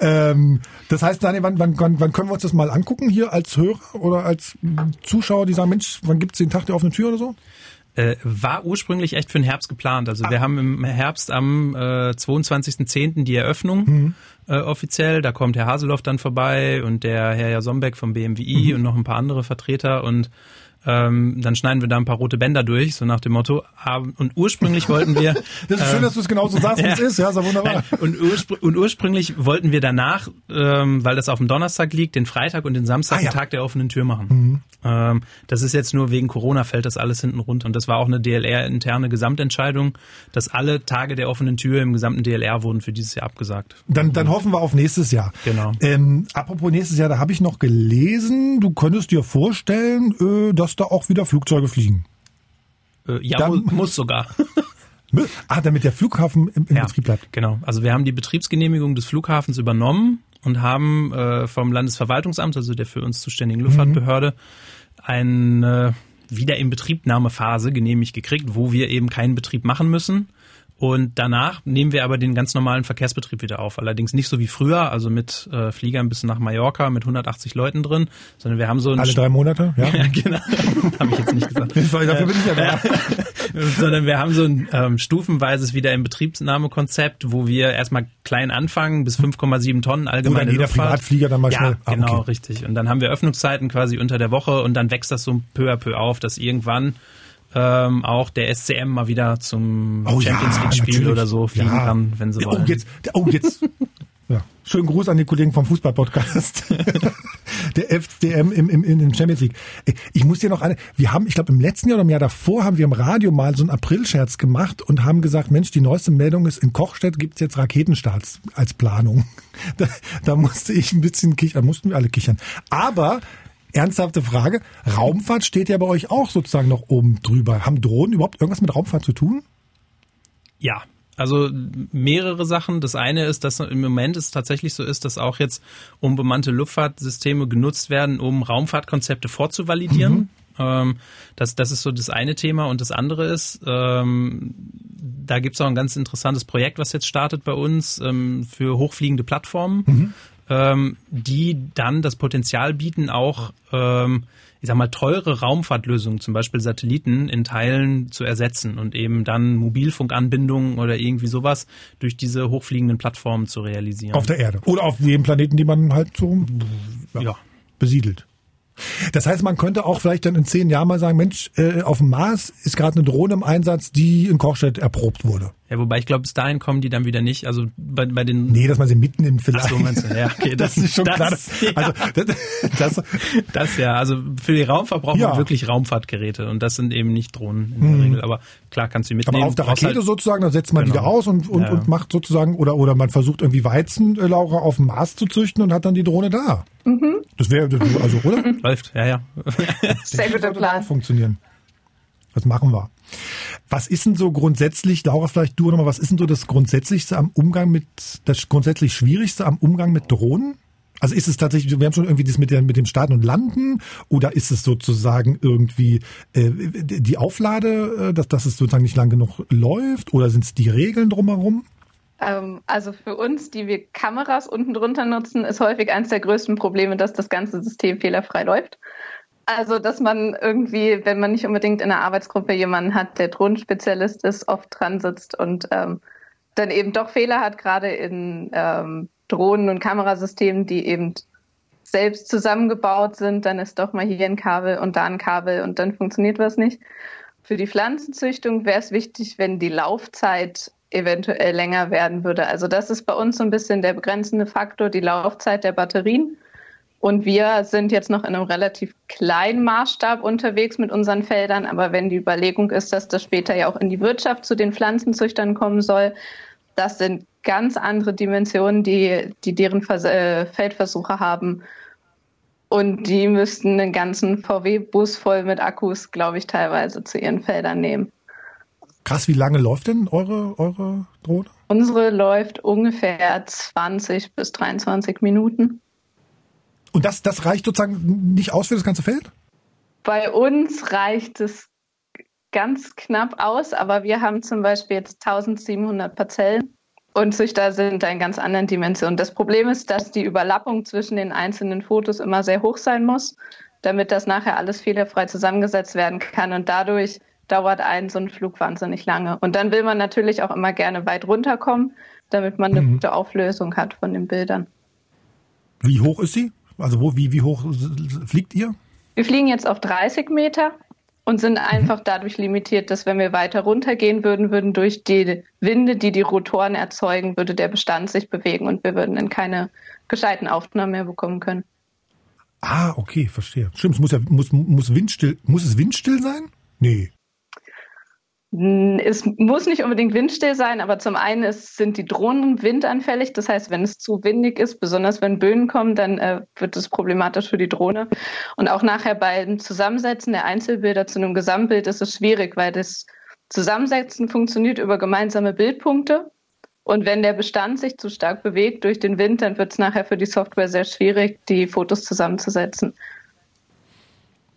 Ähm, das heißt, Daniel, wann, wann, wann können wir uns das mal angucken hier als Hörer oder als Zuschauer, die sagen, Mensch, wann gibt es den Tag der offenen Tür oder so? Äh, war ursprünglich echt für den Herbst geplant. Also ah. wir haben im Herbst am äh, 22.10. die Eröffnung mhm. äh, offiziell. Da kommt Herr Haseloff dann vorbei und der Herr Jasombeck vom BMWI mhm. und noch ein paar andere Vertreter und ähm, dann schneiden wir da ein paar rote Bänder durch, so nach dem Motto. Und ursprünglich wollten wir. das ist schön, ähm, dass du es genau so sagst, wie es ist, ja, ist ja wunderbar. Und, urspr und, ursprünglich wollten wir danach, ähm, weil das auf dem Donnerstag liegt, den Freitag und den Samstag ah, ja. den Tag der offenen Tür machen. Mhm. Ähm, das ist jetzt nur wegen Corona fällt das alles hinten runter. Und das war auch eine DLR-interne Gesamtentscheidung, dass alle Tage der offenen Tür im gesamten DLR wurden für dieses Jahr abgesagt. Dann, dann hoffen wir auf nächstes Jahr. Genau. Ähm, apropos nächstes Jahr, da habe ich noch gelesen, du könntest dir vorstellen, äh, dass da auch wieder Flugzeuge fliegen. Äh, ja, Dann, muss sogar. ah, damit der Flughafen im, im ja, Betrieb bleibt. Genau. Also wir haben die Betriebsgenehmigung des Flughafens übernommen und haben äh, vom Landesverwaltungsamt, also der für uns zuständigen Luftfahrtbehörde, mhm. eine wieder in Betriebnahmephase genehmigt gekriegt, wo wir eben keinen Betrieb machen müssen und danach nehmen wir aber den ganz normalen Verkehrsbetrieb wieder auf. Allerdings nicht so wie früher, also mit äh, Fliegern bis nach Mallorca mit 180 Leuten drin, sondern wir haben so ein alle drei Monate, ja, ja genau, habe ich jetzt nicht gesagt. Dafür bin ich ja da. sondern wir haben so ein ähm, stufenweises wieder im Betriebsnahmekonzept, wo wir erstmal klein anfangen bis 5,7 Tonnen allgemeine jeder Luftfahrt. Privatflieger dann mal ja, schnell. Ah, genau, okay. richtig. Und dann haben wir Öffnungszeiten quasi unter der Woche und dann wächst das so peu à peu auf, dass irgendwann ähm, auch der SCM mal wieder zum oh, Champions League Spiel oder so fliegen ja. kann, wenn sie wollen. Oh, jetzt, oh, jetzt. ja. Schönen Gruß an die Kollegen vom Fußball-Podcast. der FCM im, im, im Champions League. Ich muss dir noch eine, wir haben, ich glaube im letzten Jahr oder im Jahr davor haben wir im Radio mal so einen April-Scherz gemacht und haben gesagt, Mensch, die neueste Meldung ist, in Kochstedt gibt's jetzt Raketenstarts als Planung. Da, da musste ich ein bisschen kichern, da mussten wir alle kichern. Aber ernsthafte Frage. Raumfahrt steht ja bei euch auch sozusagen noch oben drüber. Haben Drohnen überhaupt irgendwas mit Raumfahrt zu tun? Ja, also mehrere Sachen. Das eine ist, dass im Moment es tatsächlich so ist, dass auch jetzt unbemannte Luftfahrtsysteme genutzt werden, um Raumfahrtkonzepte vorzuvalidieren. Mhm. Ähm, das, das ist so das eine Thema. Und das andere ist, ähm, da gibt es auch ein ganz interessantes Projekt, was jetzt startet bei uns ähm, für hochfliegende Plattformen. Mhm ähm, die dann das Potenzial bieten, auch ähm, ich sag mal, teure Raumfahrtlösungen, zum Beispiel Satelliten, in Teilen zu ersetzen und eben dann Mobilfunkanbindungen oder irgendwie sowas durch diese hochfliegenden Plattformen zu realisieren. Auf der Erde. Oder auf jedem Planeten, die man halt so ja, ja. besiedelt. Das heißt, man könnte auch vielleicht dann in zehn Jahren mal sagen, Mensch, äh, auf dem Mars ist gerade eine Drohne im Einsatz, die in Kochstedt erprobt wurde. Ja, wobei ich glaube, bis dahin kommen die dann wieder nicht. Also bei, bei den. Nee, dass man sie mitnimmt vielleicht. Ach so, meinst du? Ja, okay, das, das ist schon das, klar. Ja. Also das, das, das, ja, also für die Raumfahrt braucht ja. man wirklich Raumfahrtgeräte und das sind eben nicht Drohnen in der mhm. Regel. Aber klar kannst du mitnehmen. Aber auf der Rakete halt, sozusagen, da setzt man genau. die da aus und, und, ja. und macht sozusagen, oder, oder man versucht irgendwie Weizenlaura auf dem Mars zu züchten und hat dann die Drohne da. Mhm. Das wäre, also, oder? Läuft, ja, ja. Sehr guter Plan. Funktionieren. Das machen wir. Was ist denn so grundsätzlich, Laura, vielleicht du nochmal, was ist denn so das Grundsätzlichste am Umgang mit, das grundsätzlich Schwierigste am Umgang mit Drohnen? Also ist es tatsächlich, wir haben schon irgendwie das mit, der, mit dem Starten und Landen oder ist es sozusagen irgendwie äh, die Auflade, äh, dass, dass es sozusagen nicht lang genug läuft oder sind es die Regeln drumherum? Ähm, also für uns, die wir Kameras unten drunter nutzen, ist häufig eines der größten Probleme, dass das ganze System fehlerfrei läuft. Also, dass man irgendwie, wenn man nicht unbedingt in einer Arbeitsgruppe jemanden hat, der Drohnenspezialist ist, oft dran sitzt und ähm, dann eben doch Fehler hat, gerade in ähm, Drohnen und Kamerasystemen, die eben selbst zusammengebaut sind, dann ist doch mal hier ein Kabel und da ein Kabel und dann funktioniert was nicht. Für die Pflanzenzüchtung wäre es wichtig, wenn die Laufzeit eventuell länger werden würde. Also das ist bei uns so ein bisschen der begrenzende Faktor, die Laufzeit der Batterien. Und wir sind jetzt noch in einem relativ kleinen Maßstab unterwegs mit unseren Feldern. Aber wenn die Überlegung ist, dass das später ja auch in die Wirtschaft zu den Pflanzenzüchtern kommen soll, das sind ganz andere Dimensionen, die, die deren Vers äh, Feldversuche haben. Und die müssten einen ganzen VW-Bus voll mit Akkus, glaube ich, teilweise zu ihren Feldern nehmen. Krass, wie lange läuft denn eure, eure Drohne? Unsere läuft ungefähr 20 bis 23 Minuten. Und das, das reicht sozusagen nicht aus für das ganze Feld? Bei uns reicht es ganz knapp aus, aber wir haben zum Beispiel jetzt 1700 Parzellen und Züchter sind da in ganz anderen Dimensionen. Das Problem ist, dass die Überlappung zwischen den einzelnen Fotos immer sehr hoch sein muss, damit das nachher alles fehlerfrei zusammengesetzt werden kann und dadurch dauert ein so ein Flug wahnsinnig lange. Und dann will man natürlich auch immer gerne weit runterkommen, damit man eine mhm. gute Auflösung hat von den Bildern. Wie hoch ist sie? Also wo, wie, wie hoch fliegt ihr? Wir fliegen jetzt auf 30 Meter und sind einfach mhm. dadurch limitiert, dass wenn wir weiter runtergehen würden, würden durch die Winde, die die Rotoren erzeugen, würde der Bestand sich bewegen und wir würden dann keine gescheiten Aufnahmen mehr bekommen können. Ah, okay, verstehe. Stimmt, es muss ja muss, muss windstill, muss es windstill sein? Nee. Es muss nicht unbedingt windstill sein, aber zum einen ist, sind die Drohnen windanfällig. Das heißt, wenn es zu windig ist, besonders wenn Böen kommen, dann äh, wird es problematisch für die Drohne. Und auch nachher beim Zusammensetzen der Einzelbilder zu einem Gesamtbild ist es schwierig, weil das Zusammensetzen funktioniert über gemeinsame Bildpunkte. Und wenn der Bestand sich zu stark bewegt durch den Wind, dann wird es nachher für die Software sehr schwierig, die Fotos zusammenzusetzen.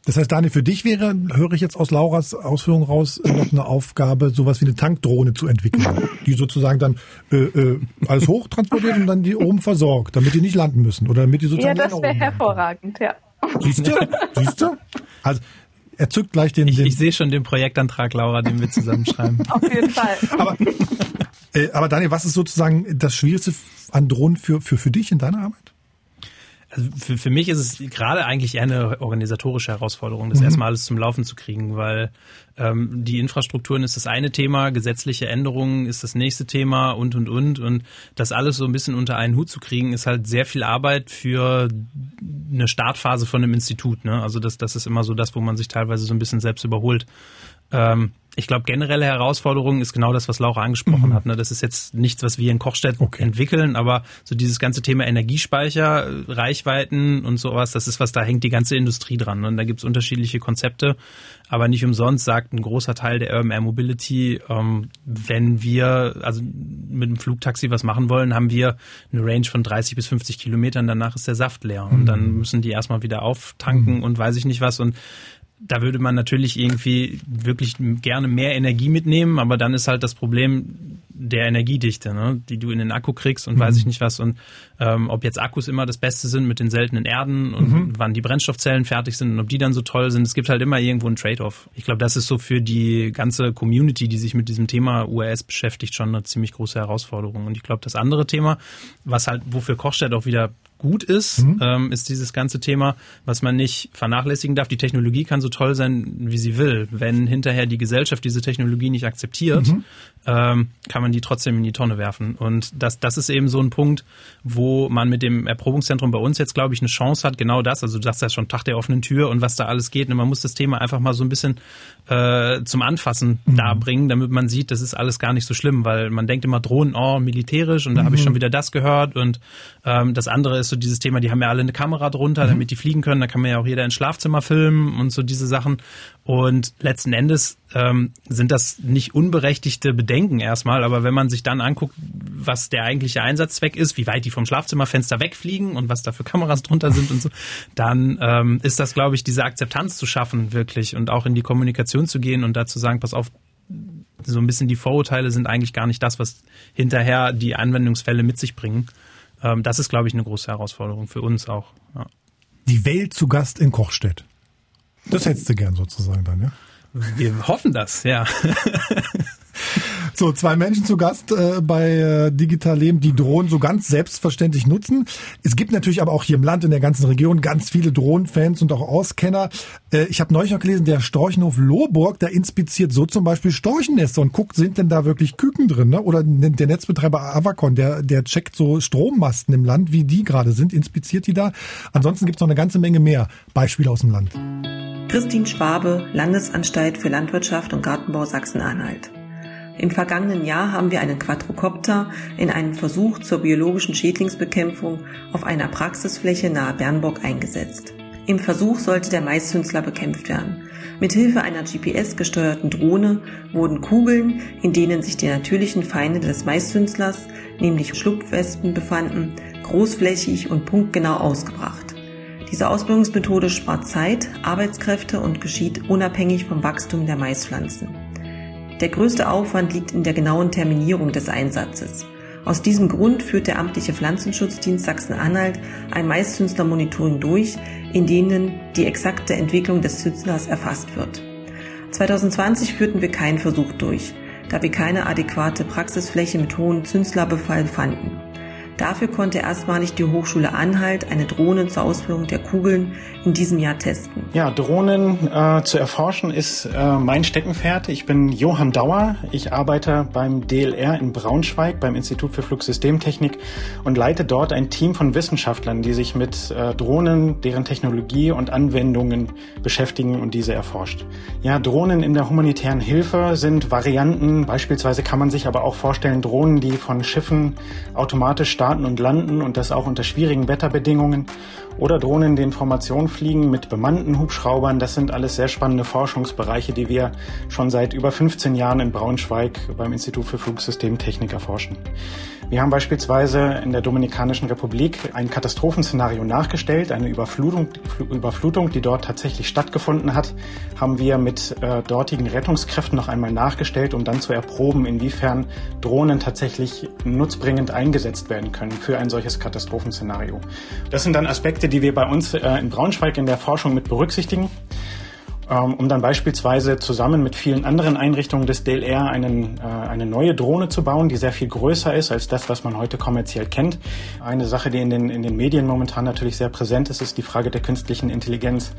Das heißt, Daniel, für dich wäre, höre ich jetzt aus Lauras Ausführung raus, noch eine Aufgabe, sowas wie eine Tankdrohne zu entwickeln, die sozusagen dann äh, äh, alles hochtransportiert und dann die oben versorgt, damit die nicht landen müssen oder damit die sozusagen. Ja, das wäre hervorragend, ja. Siehst du? Siehst du? Also er zückt gleich den. Ich, den ich sehe schon den Projektantrag, Laura, den wir zusammenschreiben. Auf jeden Fall. Aber, äh, aber Daniel, was ist sozusagen das Schwierigste an Drohnen für, für, für dich in deiner Arbeit? Also für, für mich ist es gerade eigentlich eher eine organisatorische Herausforderung, das mhm. erstmal alles zum Laufen zu kriegen, weil ähm, die Infrastrukturen ist das eine Thema, gesetzliche Änderungen ist das nächste Thema und und und und das alles so ein bisschen unter einen Hut zu kriegen, ist halt sehr viel Arbeit für eine Startphase von einem Institut. Ne? Also das, das ist immer so das, wo man sich teilweise so ein bisschen selbst überholt. Ähm, ich glaube, generelle Herausforderung ist genau das, was Laura angesprochen mhm. hat. Ne? Das ist jetzt nichts, was wir in Kochstedt okay. entwickeln, aber so dieses ganze Thema Energiespeicher, Reichweiten und sowas, das ist was, da hängt die ganze Industrie dran. Ne? Und da gibt's unterschiedliche Konzepte, aber nicht umsonst sagt ein großer Teil der Urban Air Mobility, ähm, wenn wir also mit dem Flugtaxi was machen wollen, haben wir eine Range von 30 bis 50 Kilometern, danach ist der Saft leer. Und mhm. dann müssen die erstmal wieder auftanken mhm. und weiß ich nicht was. Und da würde man natürlich irgendwie wirklich gerne mehr Energie mitnehmen, aber dann ist halt das Problem der Energiedichte, ne, die du in den Akku kriegst und mhm. weiß ich nicht was und ähm, ob jetzt Akkus immer das Beste sind mit den seltenen Erden und mhm. wann die Brennstoffzellen fertig sind und ob die dann so toll sind. Es gibt halt immer irgendwo einen Trade-off. Ich glaube, das ist so für die ganze Community, die sich mit diesem Thema URS beschäftigt, schon eine ziemlich große Herausforderung. Und ich glaube, das andere Thema, was halt, wofür Kochstedt auch wieder gut ist, mhm. ähm, ist dieses ganze Thema, was man nicht vernachlässigen darf. Die Technologie kann so toll sein, wie sie will. Wenn hinterher die Gesellschaft diese Technologie nicht akzeptiert, mhm. Ähm, kann man die trotzdem in die Tonne werfen. Und das, das ist eben so ein Punkt, wo man mit dem Erprobungszentrum bei uns jetzt, glaube ich, eine Chance hat, genau das. Also du sagst ja schon Tag der offenen Tür und was da alles geht. Und man muss das Thema einfach mal so ein bisschen äh, zum Anfassen mhm. darbringen, damit man sieht, das ist alles gar nicht so schlimm, weil man denkt immer Drohnen, oh, militärisch und da mhm. habe ich schon wieder das gehört und ähm, das andere ist so dieses Thema, die haben ja alle eine Kamera drunter, mhm. damit die fliegen können, da kann man ja auch jeder ins Schlafzimmer filmen und so diese Sachen und letzten Endes ähm, sind das nicht unberechtigte Bedenken erstmal, aber wenn man sich dann anguckt, was der eigentliche Einsatzzweck ist, wie weit die vom Schlafzimmerfenster wegfliegen und was da für Kameras drunter sind und so, dann ähm, ist das, glaube ich, diese Akzeptanz zu schaffen wirklich und auch in die Kommunikation zu gehen und da zu sagen, pass auf, so ein bisschen die Vorurteile sind eigentlich gar nicht das, was hinterher die Anwendungsfälle mit sich bringen. Ähm, das ist, glaube ich, eine große Herausforderung für uns auch. Ja. Die Welt zu Gast in Kochstedt. Das hättest du gern sozusagen dann, ja? Wir hoffen das, ja. So, zwei Menschen zu Gast äh, bei äh, Digital Leben, die Drohnen so ganz selbstverständlich nutzen. Es gibt natürlich aber auch hier im Land, in der ganzen Region, ganz viele Drohnenfans und auch Auskenner. Äh, ich habe neulich noch gelesen, der Storchenhof Lohburg, der inspiziert so zum Beispiel Storchennester und guckt, sind denn da wirklich Küken drin? Ne? Oder der Netzbetreiber Avacon, der, der checkt so Strommasten im Land, wie die gerade sind, inspiziert die da. Ansonsten gibt es noch eine ganze Menge mehr Beispiele aus dem Land. Christine Schwabe, Landesanstalt für Landwirtschaft und Gartenbau Sachsen-Anhalt. Im vergangenen Jahr haben wir einen Quadrocopter in einem Versuch zur biologischen Schädlingsbekämpfung auf einer Praxisfläche nahe Bernburg eingesetzt. Im Versuch sollte der Maiszünsler bekämpft werden. Mithilfe einer GPS-gesteuerten Drohne wurden Kugeln, in denen sich die natürlichen Feinde des Maiszünslers, nämlich Schlupfwespen, befanden, großflächig und punktgenau ausgebracht. Diese Ausbildungsmethode spart Zeit, Arbeitskräfte und geschieht unabhängig vom Wachstum der Maispflanzen. Der größte Aufwand liegt in der genauen Terminierung des Einsatzes. Aus diesem Grund führt der amtliche Pflanzenschutzdienst Sachsen-Anhalt ein Maiszünsler-Monitoring durch, in denen die exakte Entwicklung des Zünslers erfasst wird. 2020 führten wir keinen Versuch durch, da wir keine adäquate Praxisfläche mit hohem Zünslerbefall fanden. Dafür konnte erstmalig die Hochschule Anhalt eine Drohne zur Ausführung der Kugeln in diesem Jahr testen. Ja, Drohnen äh, zu erforschen ist äh, mein Steckenpferd. Ich bin Johann Dauer. Ich arbeite beim DLR in Braunschweig beim Institut für Flugsystemtechnik und leite dort ein Team von Wissenschaftlern, die sich mit äh, Drohnen, deren Technologie und Anwendungen beschäftigen und diese erforscht. Ja, Drohnen in der humanitären Hilfe sind Varianten. Beispielsweise kann man sich aber auch vorstellen, Drohnen, die von Schiffen automatisch starten und landen und das auch unter schwierigen Wetterbedingungen oder Drohnen, die Informationen fliegen mit bemannten Hubschraubern. Das sind alles sehr spannende Forschungsbereiche, die wir schon seit über 15 Jahren in Braunschweig beim Institut für Flugsystemtechnik erforschen. Wir haben beispielsweise in der Dominikanischen Republik ein Katastrophenszenario nachgestellt, eine Überflutung, Überflutung, die dort tatsächlich stattgefunden hat, haben wir mit äh, dortigen Rettungskräften noch einmal nachgestellt, um dann zu erproben, inwiefern Drohnen tatsächlich nutzbringend eingesetzt werden können für ein solches Katastrophenszenario. Das sind dann Aspekte, die wir bei uns äh, in Braunschweig in der Forschung mit berücksichtigen. Ähm, um dann beispielsweise zusammen mit vielen anderen Einrichtungen des DLR einen, äh, eine neue Drohne zu bauen, die sehr viel größer ist als das, was man heute kommerziell kennt. Eine Sache, die in den, in den Medien momentan natürlich sehr präsent ist, ist die Frage der künstlichen Intelligenz.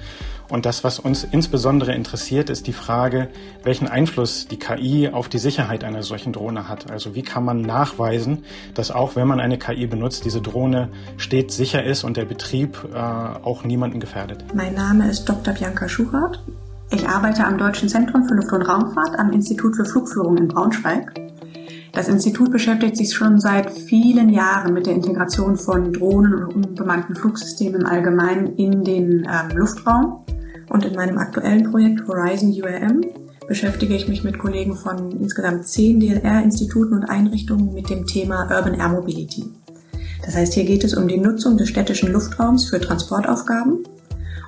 Und das, was uns insbesondere interessiert, ist die Frage, welchen Einfluss die KI auf die Sicherheit einer solchen Drohne hat. Also wie kann man nachweisen, dass auch wenn man eine KI benutzt, diese Drohne stets sicher ist und der Betrieb äh, auch niemanden gefährdet. Mein Name ist Dr. Bianca Schuchert. Ich arbeite am Deutschen Zentrum für Luft- und Raumfahrt am Institut für Flugführung in Braunschweig. Das Institut beschäftigt sich schon seit vielen Jahren mit der Integration von Drohnen und unbemannten Flugsystemen im Allgemeinen in den ähm, Luftraum. Und in meinem aktuellen Projekt Horizon URM beschäftige ich mich mit Kollegen von insgesamt zehn DLR-Instituten und Einrichtungen mit dem Thema Urban Air Mobility. Das heißt, hier geht es um die Nutzung des städtischen Luftraums für Transportaufgaben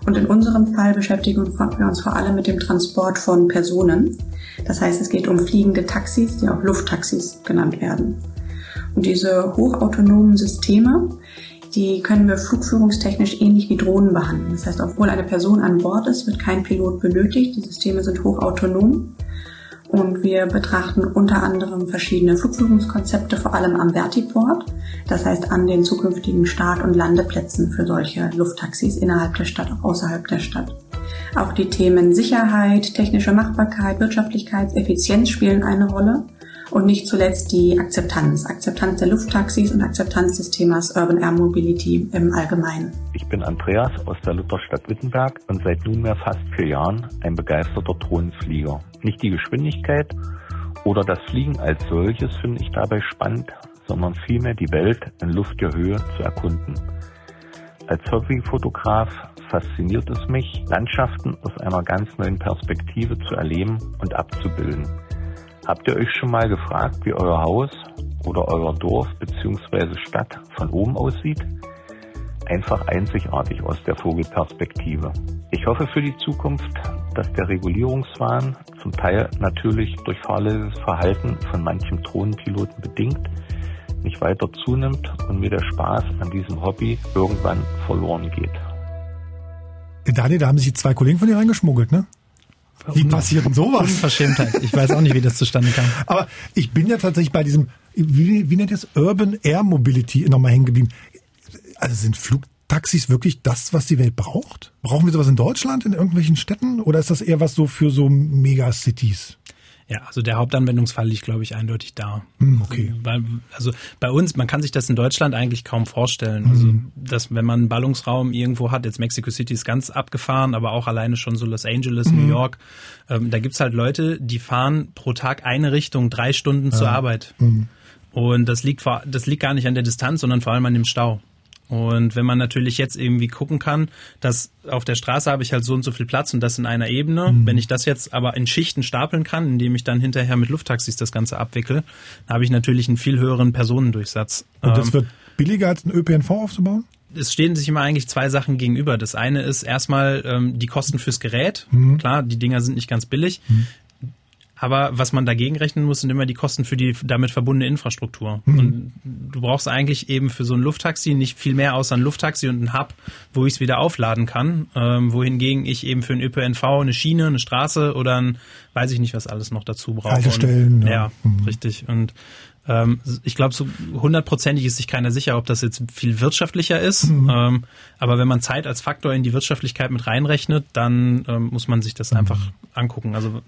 und in unserem Fall beschäftigen wir uns vor allem mit dem Transport von Personen. Das heißt, es geht um fliegende Taxis, die auch Lufttaxis genannt werden. Und diese hochautonomen Systeme, die können wir flugführungstechnisch ähnlich wie Drohnen behandeln. Das heißt, obwohl eine Person an Bord ist, wird kein Pilot benötigt. Die Systeme sind hochautonom und wir betrachten unter anderem verschiedene Flugführungskonzepte, vor allem am Vertiport, das heißt an den zukünftigen Start- und Landeplätzen für solche Lufttaxis innerhalb der Stadt, auch außerhalb der Stadt. Auch die Themen Sicherheit, technische Machbarkeit, Wirtschaftlichkeit, Effizienz spielen eine Rolle und nicht zuletzt die Akzeptanz. Akzeptanz der Lufttaxis und Akzeptanz des Themas Urban Air Mobility im Allgemeinen. Ich bin Andreas aus der Lutherstadt Wittenberg und seit nunmehr fast vier Jahren ein begeisterter Drohnenflieger. Nicht die Geschwindigkeit oder das Fliegen als solches finde ich dabei spannend, sondern vielmehr die Welt in luftiger Höhe zu erkunden. Als Hobbyfotograf fasziniert es mich, Landschaften aus einer ganz neuen Perspektive zu erleben und abzubilden. Habt ihr euch schon mal gefragt, wie euer Haus oder euer Dorf bzw. Stadt von oben aussieht? Einfach einzigartig aus der Vogelperspektive. Ich hoffe für die Zukunft, dass der Regulierungswahn, zum Teil natürlich durch fahrlässiges Verhalten von manchem Drohnenpiloten bedingt, nicht weiter zunimmt und mir der Spaß an diesem Hobby irgendwann verloren geht. Daniel, da haben sich zwei Kollegen von dir reingeschmuggelt, ne? Wie passiert denn sowas? Unverschämtheit. Ich weiß auch nicht, wie das zustande kam. Aber ich bin ja tatsächlich bei diesem, wie, wie nennt ihr es, Urban Air Mobility nochmal hängen geblieben. Also sind Flugtaxis wirklich das, was die Welt braucht? Brauchen wir sowas in Deutschland, in irgendwelchen Städten? Oder ist das eher was so für so Megacities? Ja, also der Hauptanwendungsfall liegt, glaube ich, eindeutig da. Hm, okay. Weil, also bei uns, man kann sich das in Deutschland eigentlich kaum vorstellen. Also, Mhm. dass wenn man einen Ballungsraum irgendwo hat, jetzt Mexico City ist ganz abgefahren, aber auch alleine schon so Los Angeles, Mhm. New York, ähm, da gibt's halt Leute, die fahren pro Tag eine Richtung, drei Stunden zur Arbeit. Mhm. Und das liegt vor, das liegt gar nicht an der Distanz, sondern vor allem an dem Stau. Und wenn man natürlich jetzt irgendwie gucken kann, dass auf der Straße habe ich halt so und so viel Platz und das in einer Ebene. Mhm. Wenn ich das jetzt aber in Schichten stapeln kann, indem ich dann hinterher mit Lufttaxis das Ganze abwickel, dann habe ich natürlich einen viel höheren Personendurchsatz. Und das Ähm, wird billiger als ein ÖPNV aufzubauen? es stehen sich immer eigentlich zwei Sachen gegenüber. Das eine ist erstmal ähm, die Kosten fürs Gerät. Mhm. Klar, die Dinger sind nicht ganz billig. Aber was man dagegen rechnen muss, sind immer die Kosten für die damit verbundene Infrastruktur. Mhm. Und du brauchst eigentlich eben für so ein Lufttaxi nicht viel mehr außer ein Lufttaxi und ein Hub, wo ich es wieder aufladen kann. Ähm, wohingegen ich eben für ein ÖPNV eine Schiene, eine Straße oder ein, weiß ich nicht, was alles noch dazu brauche. Haltestellen, Und, ja. Mhm. richtig. Und ähm, ich glaube, so hundertprozentig ist sich keiner sicher, ob das jetzt viel wirtschaftlicher ist. Mhm. Ähm, aber wenn man Zeit als Faktor in die Wirtschaftlichkeit mit reinrechnet, dann ähm, muss man sich das Mhm. einfach angucken. Also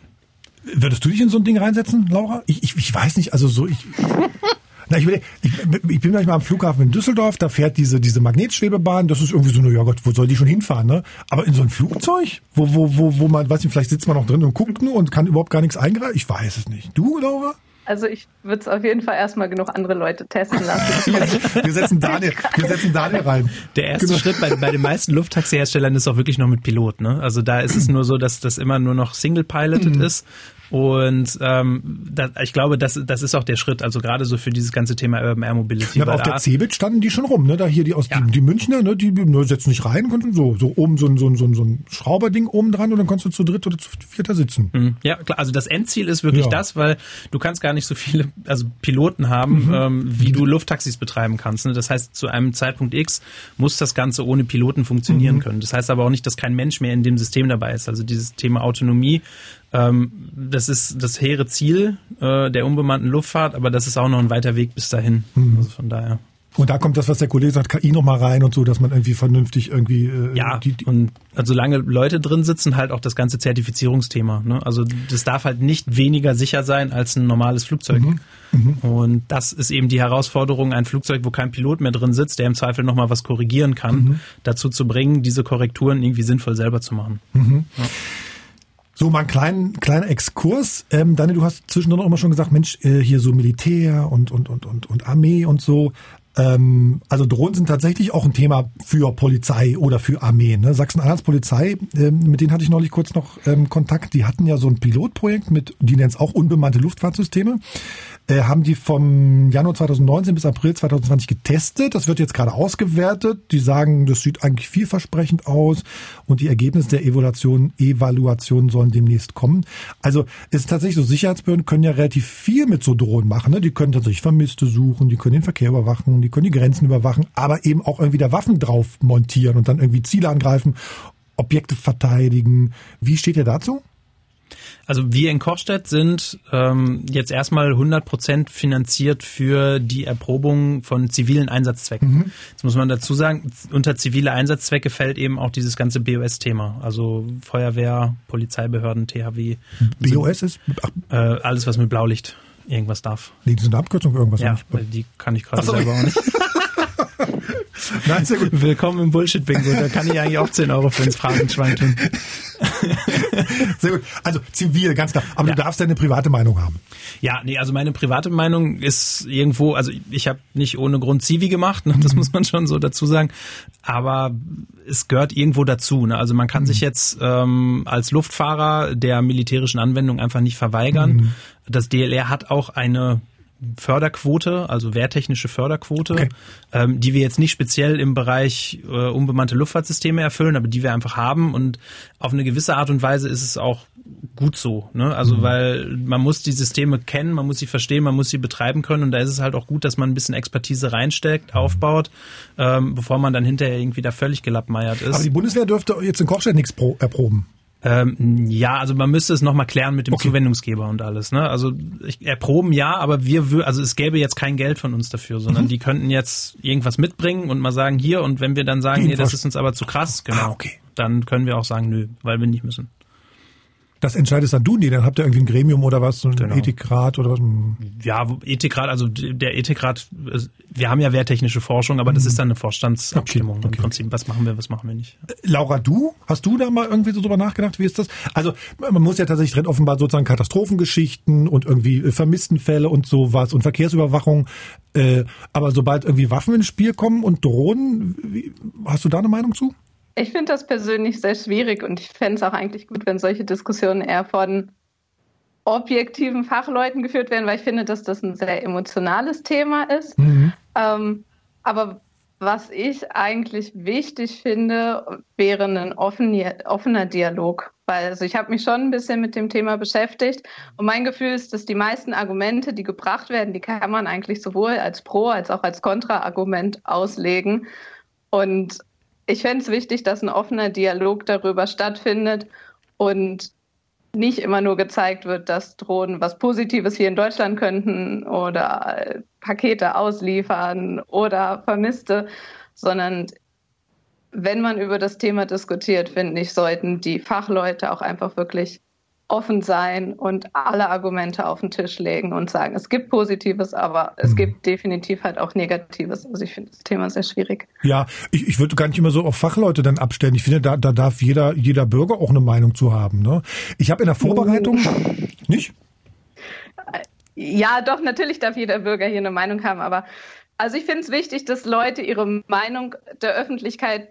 Würdest du dich in so ein Ding reinsetzen, Laura? Ich, ich, ich weiß nicht, also so ich. Na, ich, will- ich, ich bin manchmal am Flughafen in Düsseldorf, da fährt diese, diese Magnetschwebebahn, das ist irgendwie so, na ja Gott, wo soll die schon hinfahren, ne? Aber in so ein Flugzeug, wo, wo, wo, wo man, weiß nicht, vielleicht sitzt man noch drin und guckt nur und kann überhaupt gar nichts eingreifen? Ich weiß es nicht. Du, Laura? Also ich würde es auf jeden Fall erstmal genug andere Leute testen lassen. Wir setzen Daniel, wir setzen Daniel rein. der erste Genau. Schritt bei, bei den meisten Lufttaxi-Herstellern ist auch wirklich noch mit Pilot. Ne? Also da ist es nur so, dass das immer nur noch single-piloted Mhm. ist. Und ähm, da, ich glaube, das, das ist auch der Schritt, also gerade so für dieses ganze Thema Urban Air Mobility. Ja, aber auf der Cebit standen die schon rum, ne? Da hier die aus Ja. die, die Münchner, ne? Die ne, setzen nicht rein, konnten so so oben so ein so ein so ein, so ein Schrauberding oben dran und dann konntest du zu dritt oder zu vierter sitzen. Mhm. Ja, klar, also das Endziel ist wirklich Ja. das, weil du kannst gar nicht so viele also Piloten haben, Mhm. ähm, wie du Lufttaxis betreiben kannst. Ne? Das heißt, zu einem Zeitpunkt X muss das Ganze ohne Piloten funktionieren Mhm. können. Das heißt aber auch nicht, dass kein Mensch mehr in dem System dabei ist. Also dieses Thema Autonomie, ähm, das ist das hehre Ziel äh, der unbemannten Luftfahrt, aber das ist auch noch ein weiter Weg bis dahin. Mhm. Also von daher. Und da kommt das, was der Kollege sagt, KI noch mal rein und so, dass man irgendwie vernünftig irgendwie äh, Ja, die, die, und also solange Leute drin sitzen, halt auch das ganze Zertifizierungsthema. Ne? Also das darf halt nicht weniger sicher sein als ein normales Flugzeug. Mhm. Und das ist eben die Herausforderung, ein Flugzeug, wo kein Pilot mehr drin sitzt, der im Zweifel nochmal was korrigieren kann, Mhm. dazu zu bringen, diese Korrekturen irgendwie sinnvoll selber zu machen. So, mal einen kleinen, kleiner Exkurs. Ähm, Daniel, du hast zwischendrin auch immer schon gesagt, Mensch, äh, hier so Militär und, und, und, und, und Armee und so. Ähm, also Drohnen sind tatsächlich auch ein Thema für Polizei oder für Armee. Ne? Sachsen-Anhalts Polizei, ähm, mit denen hatte ich neulich kurz noch ähm, Kontakt. Die hatten ja so ein Pilotprojekt mit, die nennen es auch unbemannte Luftfahrtsysteme. Äh, haben die vom Januar 2019 bis April 2020 getestet. Das wird jetzt gerade ausgewertet. Die sagen, das sieht eigentlich vielversprechend aus und die Ergebnisse der Evaluation, Evaluation sollen demnächst kommen. Also ist tatsächlich so, Sicherheitsbehörden können ja relativ viel mit so Drohnen machen. Ne? Die können tatsächlich Vermisste suchen, die können den Verkehr überwachen, die können die Grenzen überwachen, aber eben auch irgendwie da Waffen drauf montieren und dann irgendwie Ziele angreifen, Objekte verteidigen. Wie steht ihr dazu? Also wir in Kochstedt sind ähm, jetzt erstmal 100 Prozent finanziert für die Erprobung von zivilen Einsatzzwecken. Jetzt muss man dazu sagen, unter zivile Einsatzzwecke fällt eben auch dieses ganze BOS-Thema. Also Feuerwehr, Polizeibehörden, THW. BOS ist, Äh, alles, was mit Blaulicht irgendwas darf. nee, das ist eine Abkürzung für irgendwas. Ja, die kann ich gerade selber auch nicht. Nein, sehr gut. Willkommen im Bullshit-Bingo. Da kann ich eigentlich auch 10 Euro für ins Phrasenschwein tun. Sehr gut. Also zivil, ganz klar. Aber Ja. du darfst deine private Meinung haben. Ja, nee, also meine private Meinung ist irgendwo, also ich habe nicht ohne Grund Zivi gemacht, ne, das muss man schon so dazu sagen, aber es gehört irgendwo dazu. Ne? Also man kann sich jetzt ähm, als Luftfahrer der militärischen Anwendung einfach nicht verweigern. Das DLR hat auch eine Förderquote, also wehrtechnische Förderquote, Okay. ähm, die wir jetzt nicht speziell im Bereich äh, unbemannte Luftfahrtsysteme erfüllen, aber die wir einfach haben. Und auf eine gewisse Art und Weise ist es auch gut so. Ne? Also weil man muss die Systeme kennen, man muss sie verstehen, man muss sie betreiben können. Und da ist es halt auch gut, dass man ein bisschen Expertise reinsteckt, aufbaut, ähm, bevor man dann hinterher irgendwie da völlig gelappmeiert ist. Aber die Bundeswehr dürfte jetzt in Kochstedt nichts pro, erproben. Ähm, ja, also man müsste es nochmal klären mit dem Okay. Zuwendungsgeber und alles. Ne? Also ich, erproben ja, aber wir, also es gäbe jetzt kein Geld von uns dafür, sondern die könnten jetzt irgendwas mitbringen und mal sagen hier und wenn wir dann sagen, nee, das ist uns aber zu krass, genau, Ah, okay. dann können wir auch sagen, nö, weil wir nicht müssen. Das entscheidest dann du, nee, dann habt ihr irgendwie ein Gremium oder was, ein Genau. Ethikrat oder was. Ja, Ethikrat, also der Ethikrat, äh, wir haben ja wehrtechnische Forschung, aber das ist dann eine Vorstandsabstimmung Okay, okay, im Prinzip. Was machen wir, was machen wir nicht? Laura, du? Hast du da mal irgendwie so drüber nachgedacht? Wie ist das? Also, man muss ja tatsächlich drin offenbar sozusagen Katastrophengeschichten und irgendwie äh, Vermisstenfälle und sowas und Verkehrsüberwachung. Äh, aber sobald irgendwie Waffen ins Spiel kommen und Drohnen, wie, hast du da eine Meinung zu? Ich finde das persönlich sehr schwierig und ich fände es auch eigentlich gut, wenn solche Diskussionen eher von objektiven Fachleuten geführt werden, weil ich finde, dass das ein sehr emotionales Thema ist. Ähm, aber was ich eigentlich wichtig finde, wäre ein offen, offener Dialog. Weil also ich habe mich schon ein bisschen mit dem Thema beschäftigt und mein Gefühl ist, dass die meisten Argumente, die gebracht werden, die kann man eigentlich sowohl als Pro- als auch als Kontra-Argument auslegen. Und ich fände es wichtig, dass ein offener Dialog darüber stattfindet und nicht immer nur gezeigt wird, dass Drohnen was Positives hier in Deutschland könnten oder äh, Pakete ausliefern oder Vermisste, sondern wenn man über das Thema diskutiert, finde ich, sollten die Fachleute auch einfach wirklich offen sein und alle Argumente auf den Tisch legen und sagen, es gibt Positives, aber es gibt definitiv halt auch Negatives. Also ich finde das Thema sehr schwierig. Ja, ich, ich würde gar nicht immer so auf Fachleute dann abstellen. Ich finde, da, da darf jeder, jeder Bürger auch eine Meinung zu haben. Ne? Ich habe in der Vorbereitung, nicht? Ja, doch, natürlich darf jeder Bürger hier eine Meinung haben, aber also ich finde es wichtig, dass Leute ihre Meinung der Öffentlichkeit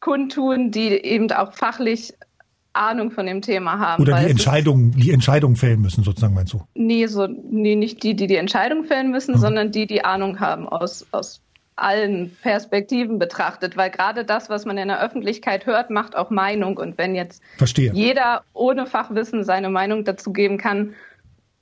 kundtun, die eben auch fachlich Ahnung von dem Thema haben. Oder die Entscheidung, die Entscheidung fällen müssen, sozusagen, meinst du? Nee, so, nee, nicht die, die die Entscheidung fällen müssen, Mhm. sondern die, die Ahnung haben aus, aus allen Perspektiven betrachtet, weil gerade das, was man in der Öffentlichkeit hört, macht auch Meinung. Und wenn jetzt Verstehe. jeder ohne Fachwissen seine Meinung dazu geben kann,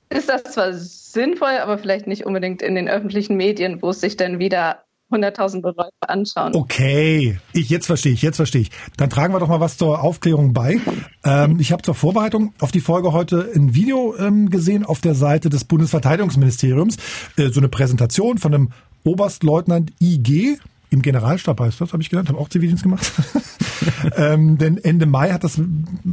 ist das zwar sinnvoll, aber vielleicht nicht unbedingt in den öffentlichen Medien, wo es sich dann wieder hunderttausende Leute anschauen. Okay, ich jetzt verstehe ich, jetzt verstehe ich. Dann tragen wir doch mal was zur Aufklärung bei. Ähm, ich habe zur Vorbereitung auf die Folge heute ein Video ähm, gesehen auf der Seite des Bundesverteidigungsministeriums, äh, so eine Präsentation von einem Oberstleutnant IG im Generalstab heißt das, habe ich gelernt, habe auch Zivildienst gemacht. ähm, denn Ende Mai hat das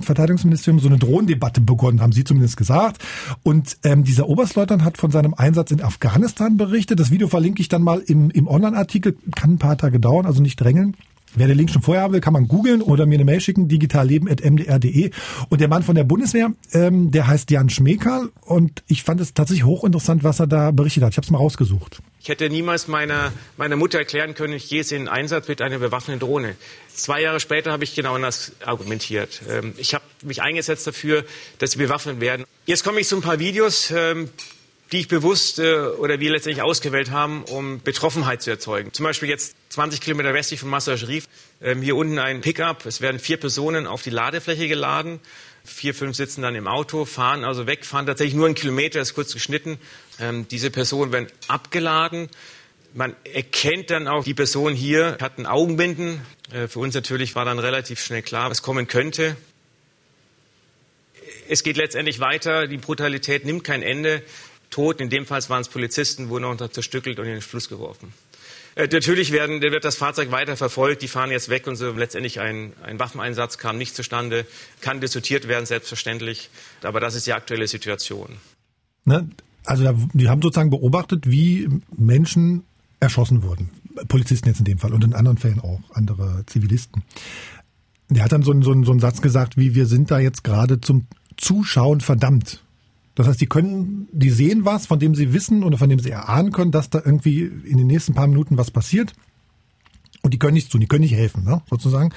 Verteidigungsministerium so eine Drohnendebatte begonnen, haben Sie zumindest gesagt. Und ähm, dieser Oberstleutnant hat von seinem Einsatz in Afghanistan berichtet. Das Video verlinke ich dann mal im, im Online-Artikel. Kann ein paar Tage dauern, also nicht drängeln. Wer den Link schon vorher haben will, kann man googeln oder mir eine Mail schicken, digitalleben.mdr.de. Und der Mann von der Bundeswehr, ähm, der heißt Jan Schmekal und ich fand es tatsächlich hochinteressant, was er da berichtet hat. Ich habe es mal rausgesucht. Ich hätte niemals meiner, meiner Mutter erklären können, ich gehe in Einsatz mit einer bewaffneten Drohne. Zwei Jahre später habe ich genau das argumentiert. Ähm, Ich habe mich eingesetzt dafür, dass sie bewaffnet werden. Jetzt komme ich zu ein paar Videos, ähm, die ich bewusst äh, oder wir letztendlich ausgewählt haben, um Betroffenheit zu erzeugen. Zum Beispiel jetzt 20 Kilometer westlich von Masar Sharif. Ähm, Hier unten ein Pickup. Es werden vier Personen auf die Ladefläche geladen. Vier, fünf sitzen dann im Auto, fahren also weg, fahren tatsächlich nur einen Kilometer, ist kurz geschnitten. Ähm, diese Personen werden abgeladen. Man erkennt dann auch, die Person hier hatten Augenbinden. Äh, für uns natürlich war dann relativ schnell klar, was kommen könnte. Es geht letztendlich weiter. Die Brutalität nimmt kein Ende. Toten, in dem Fall waren es Polizisten, wurden auch zerstückelt und in den Fluss geworfen. Äh, natürlich werden, wird das Fahrzeug weiter verfolgt. Die fahren jetzt weg und so letztendlich ein, ein Waffeneinsatz kam nicht zustande. Kann diskutiert werden, selbstverständlich. Aber das ist die aktuelle Situation. Ne? Also die haben sozusagen beobachtet, wie Menschen erschossen wurden. Polizisten jetzt in dem Fall und in anderen Fällen auch andere Zivilisten. Der hat dann so, einen- so, einen- so einen Satz gesagt, wie wir sind da jetzt gerade zum Zuschauen verdammt. Das heißt, die können, die sehen was, von dem sie wissen oder von dem sie erahnen können, dass da irgendwie in den nächsten paar Minuten was passiert. Und die können nichts tun, die können nicht helfen, ne, sozusagen.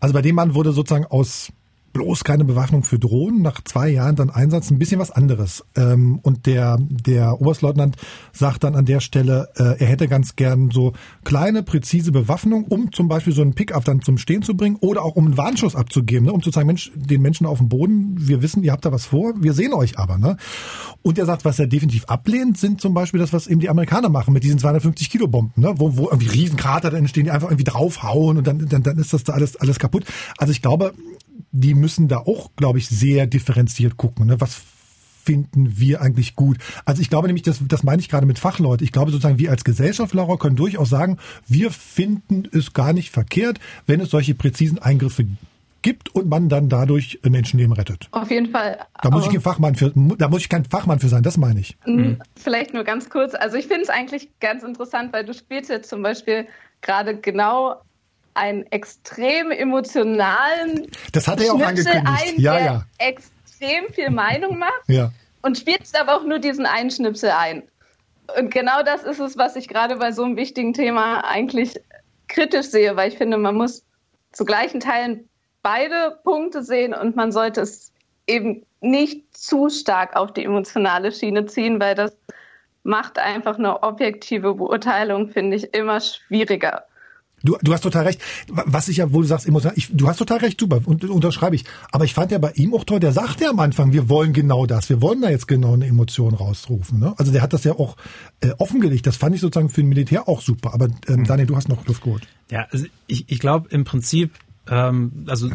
Also bei dem Mann wurde sozusagen aus bloß keine Bewaffnung für Drohnen, nach zwei Jahren dann Einsatz, ein bisschen was anderes. Ähm, und der, der Oberstleutnant sagt dann an der Stelle, äh, er hätte ganz gern so kleine, präzise Bewaffnung, um zum Beispiel so einen Pickup dann zum Stehen zu bringen oder auch um einen Warnschuss abzugeben, ne, um zu sagen, Mensch, den Menschen auf dem Boden, wir wissen, ihr habt da was vor, wir sehen euch aber. Ne? Und er sagt, was er definitiv ablehnt, sind zum Beispiel das, was eben die Amerikaner machen mit diesen 250 Kilo Bomben, ne? wo, wo irgendwie Riesenkrater dann entstehen, die einfach irgendwie draufhauen und dann, dann, dann ist das da alles, alles kaputt. Also ich glaube, die müssen da auch, glaube ich, sehr differenziert gucken. Ne? Was finden wir eigentlich gut? Also ich glaube nämlich, das, das meine ich gerade mit Fachleute. Ich glaube sozusagen, wir als Gesellschaft, Laura, können durchaus sagen, wir finden es gar nicht verkehrt, wenn es solche präzisen Eingriffe gibt und man dann dadurch Menschenleben rettet. Auf jeden Fall. Da muss ich kein Fachmann für, da muss ich kein Fachmann für sein, das meine ich. Mhm. Vielleicht nur ganz kurz. Also ich finde es eigentlich ganz interessant, weil du spielst jetzt zum Beispiel gerade genau einen extrem emotionalen das hat er auch angekündigt. ein, ja, der ja. extrem viel Meinung macht Ja. und spielst aber auch nur diesen einen Schnipsel ein. Und genau das ist es, was ich gerade bei so einem wichtigen Thema eigentlich kritisch sehe, weil ich finde, man muss zu gleichen Teilen beide Punkte sehen und man sollte es eben nicht zu stark auf die emotionale Schiene ziehen, weil das macht einfach eine objektive Beurteilung, finde ich, immer schwieriger. Du, du hast total recht. Was ich ja, wo du sagst, emotional, ich, du hast total recht, super, und unterschreibe ich. Aber ich fand ja bei ihm auch toll, der sagt ja am Anfang, wir wollen genau das, wir wollen da jetzt genau eine Emotion rausrufen. Ne? Also der hat das ja auch äh, offengelegt. Das fand ich sozusagen für ein Militär auch super. Aber ähm, Daniel, du hast noch Luft geholt. Ja, also ich, ich glaube im Prinzip, ähm, also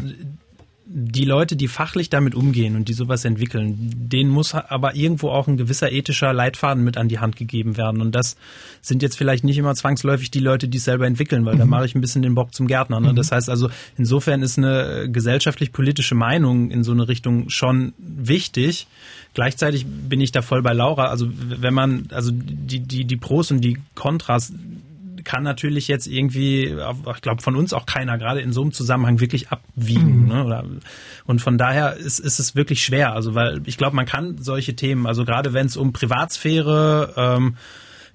die Leute, die fachlich damit umgehen und die sowas entwickeln, denen muss aber irgendwo auch ein gewisser ethischer Leitfaden mit an die Hand gegeben werden. Und das sind jetzt vielleicht nicht immer zwangsläufig die Leute, die es selber entwickeln, weil mhm. da mache ich ein bisschen den Bock zum Gärtner. Ne? Mhm. Das heißt also, insofern ist eine gesellschaftlich-politische Meinung in so eine Richtung schon wichtig. Gleichzeitig bin ich da voll bei Laura. Also wenn man, also die, die, die Pros und die Kontras kann natürlich jetzt irgendwie, ich glaube von uns auch keiner gerade in so einem Zusammenhang wirklich abwiegen. Mhm. Ne? Oder, und von daher ist, ist es wirklich schwer. Also weil ich glaube, man kann solche Themen, also gerade wenn es um Privatsphäre, ähm,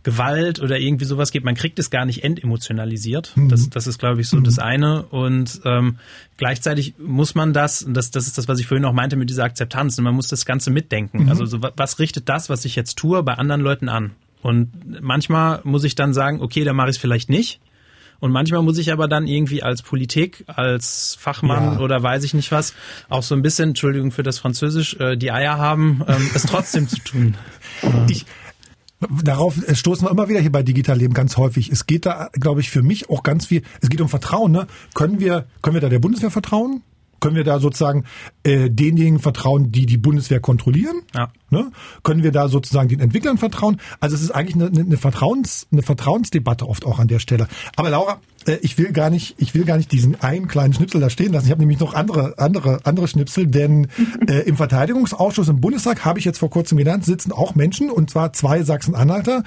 Gewalt oder irgendwie sowas geht, man kriegt es gar nicht entemotionalisiert. Mhm. Das, das ist, glaube ich, so mhm. das eine. Und ähm, gleichzeitig muss man das, und das, das ist das, was ich vorhin auch meinte mit dieser Akzeptanz, und man muss das Ganze mitdenken. Mhm. Also so, was richtet das, was ich jetzt tue, bei anderen Leuten an? Und manchmal muss ich dann sagen, okay, da mache ich es vielleicht nicht. Und manchmal muss ich aber dann irgendwie als Politik, als Fachmann ja. oder weiß ich nicht was, auch so ein bisschen, Entschuldigung für das Französisch, äh, die Eier haben, ähm, es trotzdem zu tun. Ich, darauf stoßen wir immer wieder hier bei Digital Leben ganz häufig. Es geht da, glaube ich, für mich auch ganz viel, es geht um Vertrauen. Ne? Können wir, können wir da der Bundeswehr vertrauen? Können wir da sozusagen äh, denjenigen vertrauen, die die Bundeswehr kontrollieren? Ja. Ne? Können wir da sozusagen den Entwicklern vertrauen? Also es ist eigentlich eine, eine, Vertrauens, eine Vertrauensdebatte oft auch an der Stelle. Aber Laura, äh, ich will gar nicht, ich will gar nicht diesen einen kleinen Schnipsel da stehen lassen. Ich habe nämlich noch andere, andere, andere Schnipsel, denn äh, im Verteidigungsausschuss im Bundestag habe ich jetzt vor kurzem genannt, sitzen auch Menschen und zwar zwei Sachsen-Anhalter.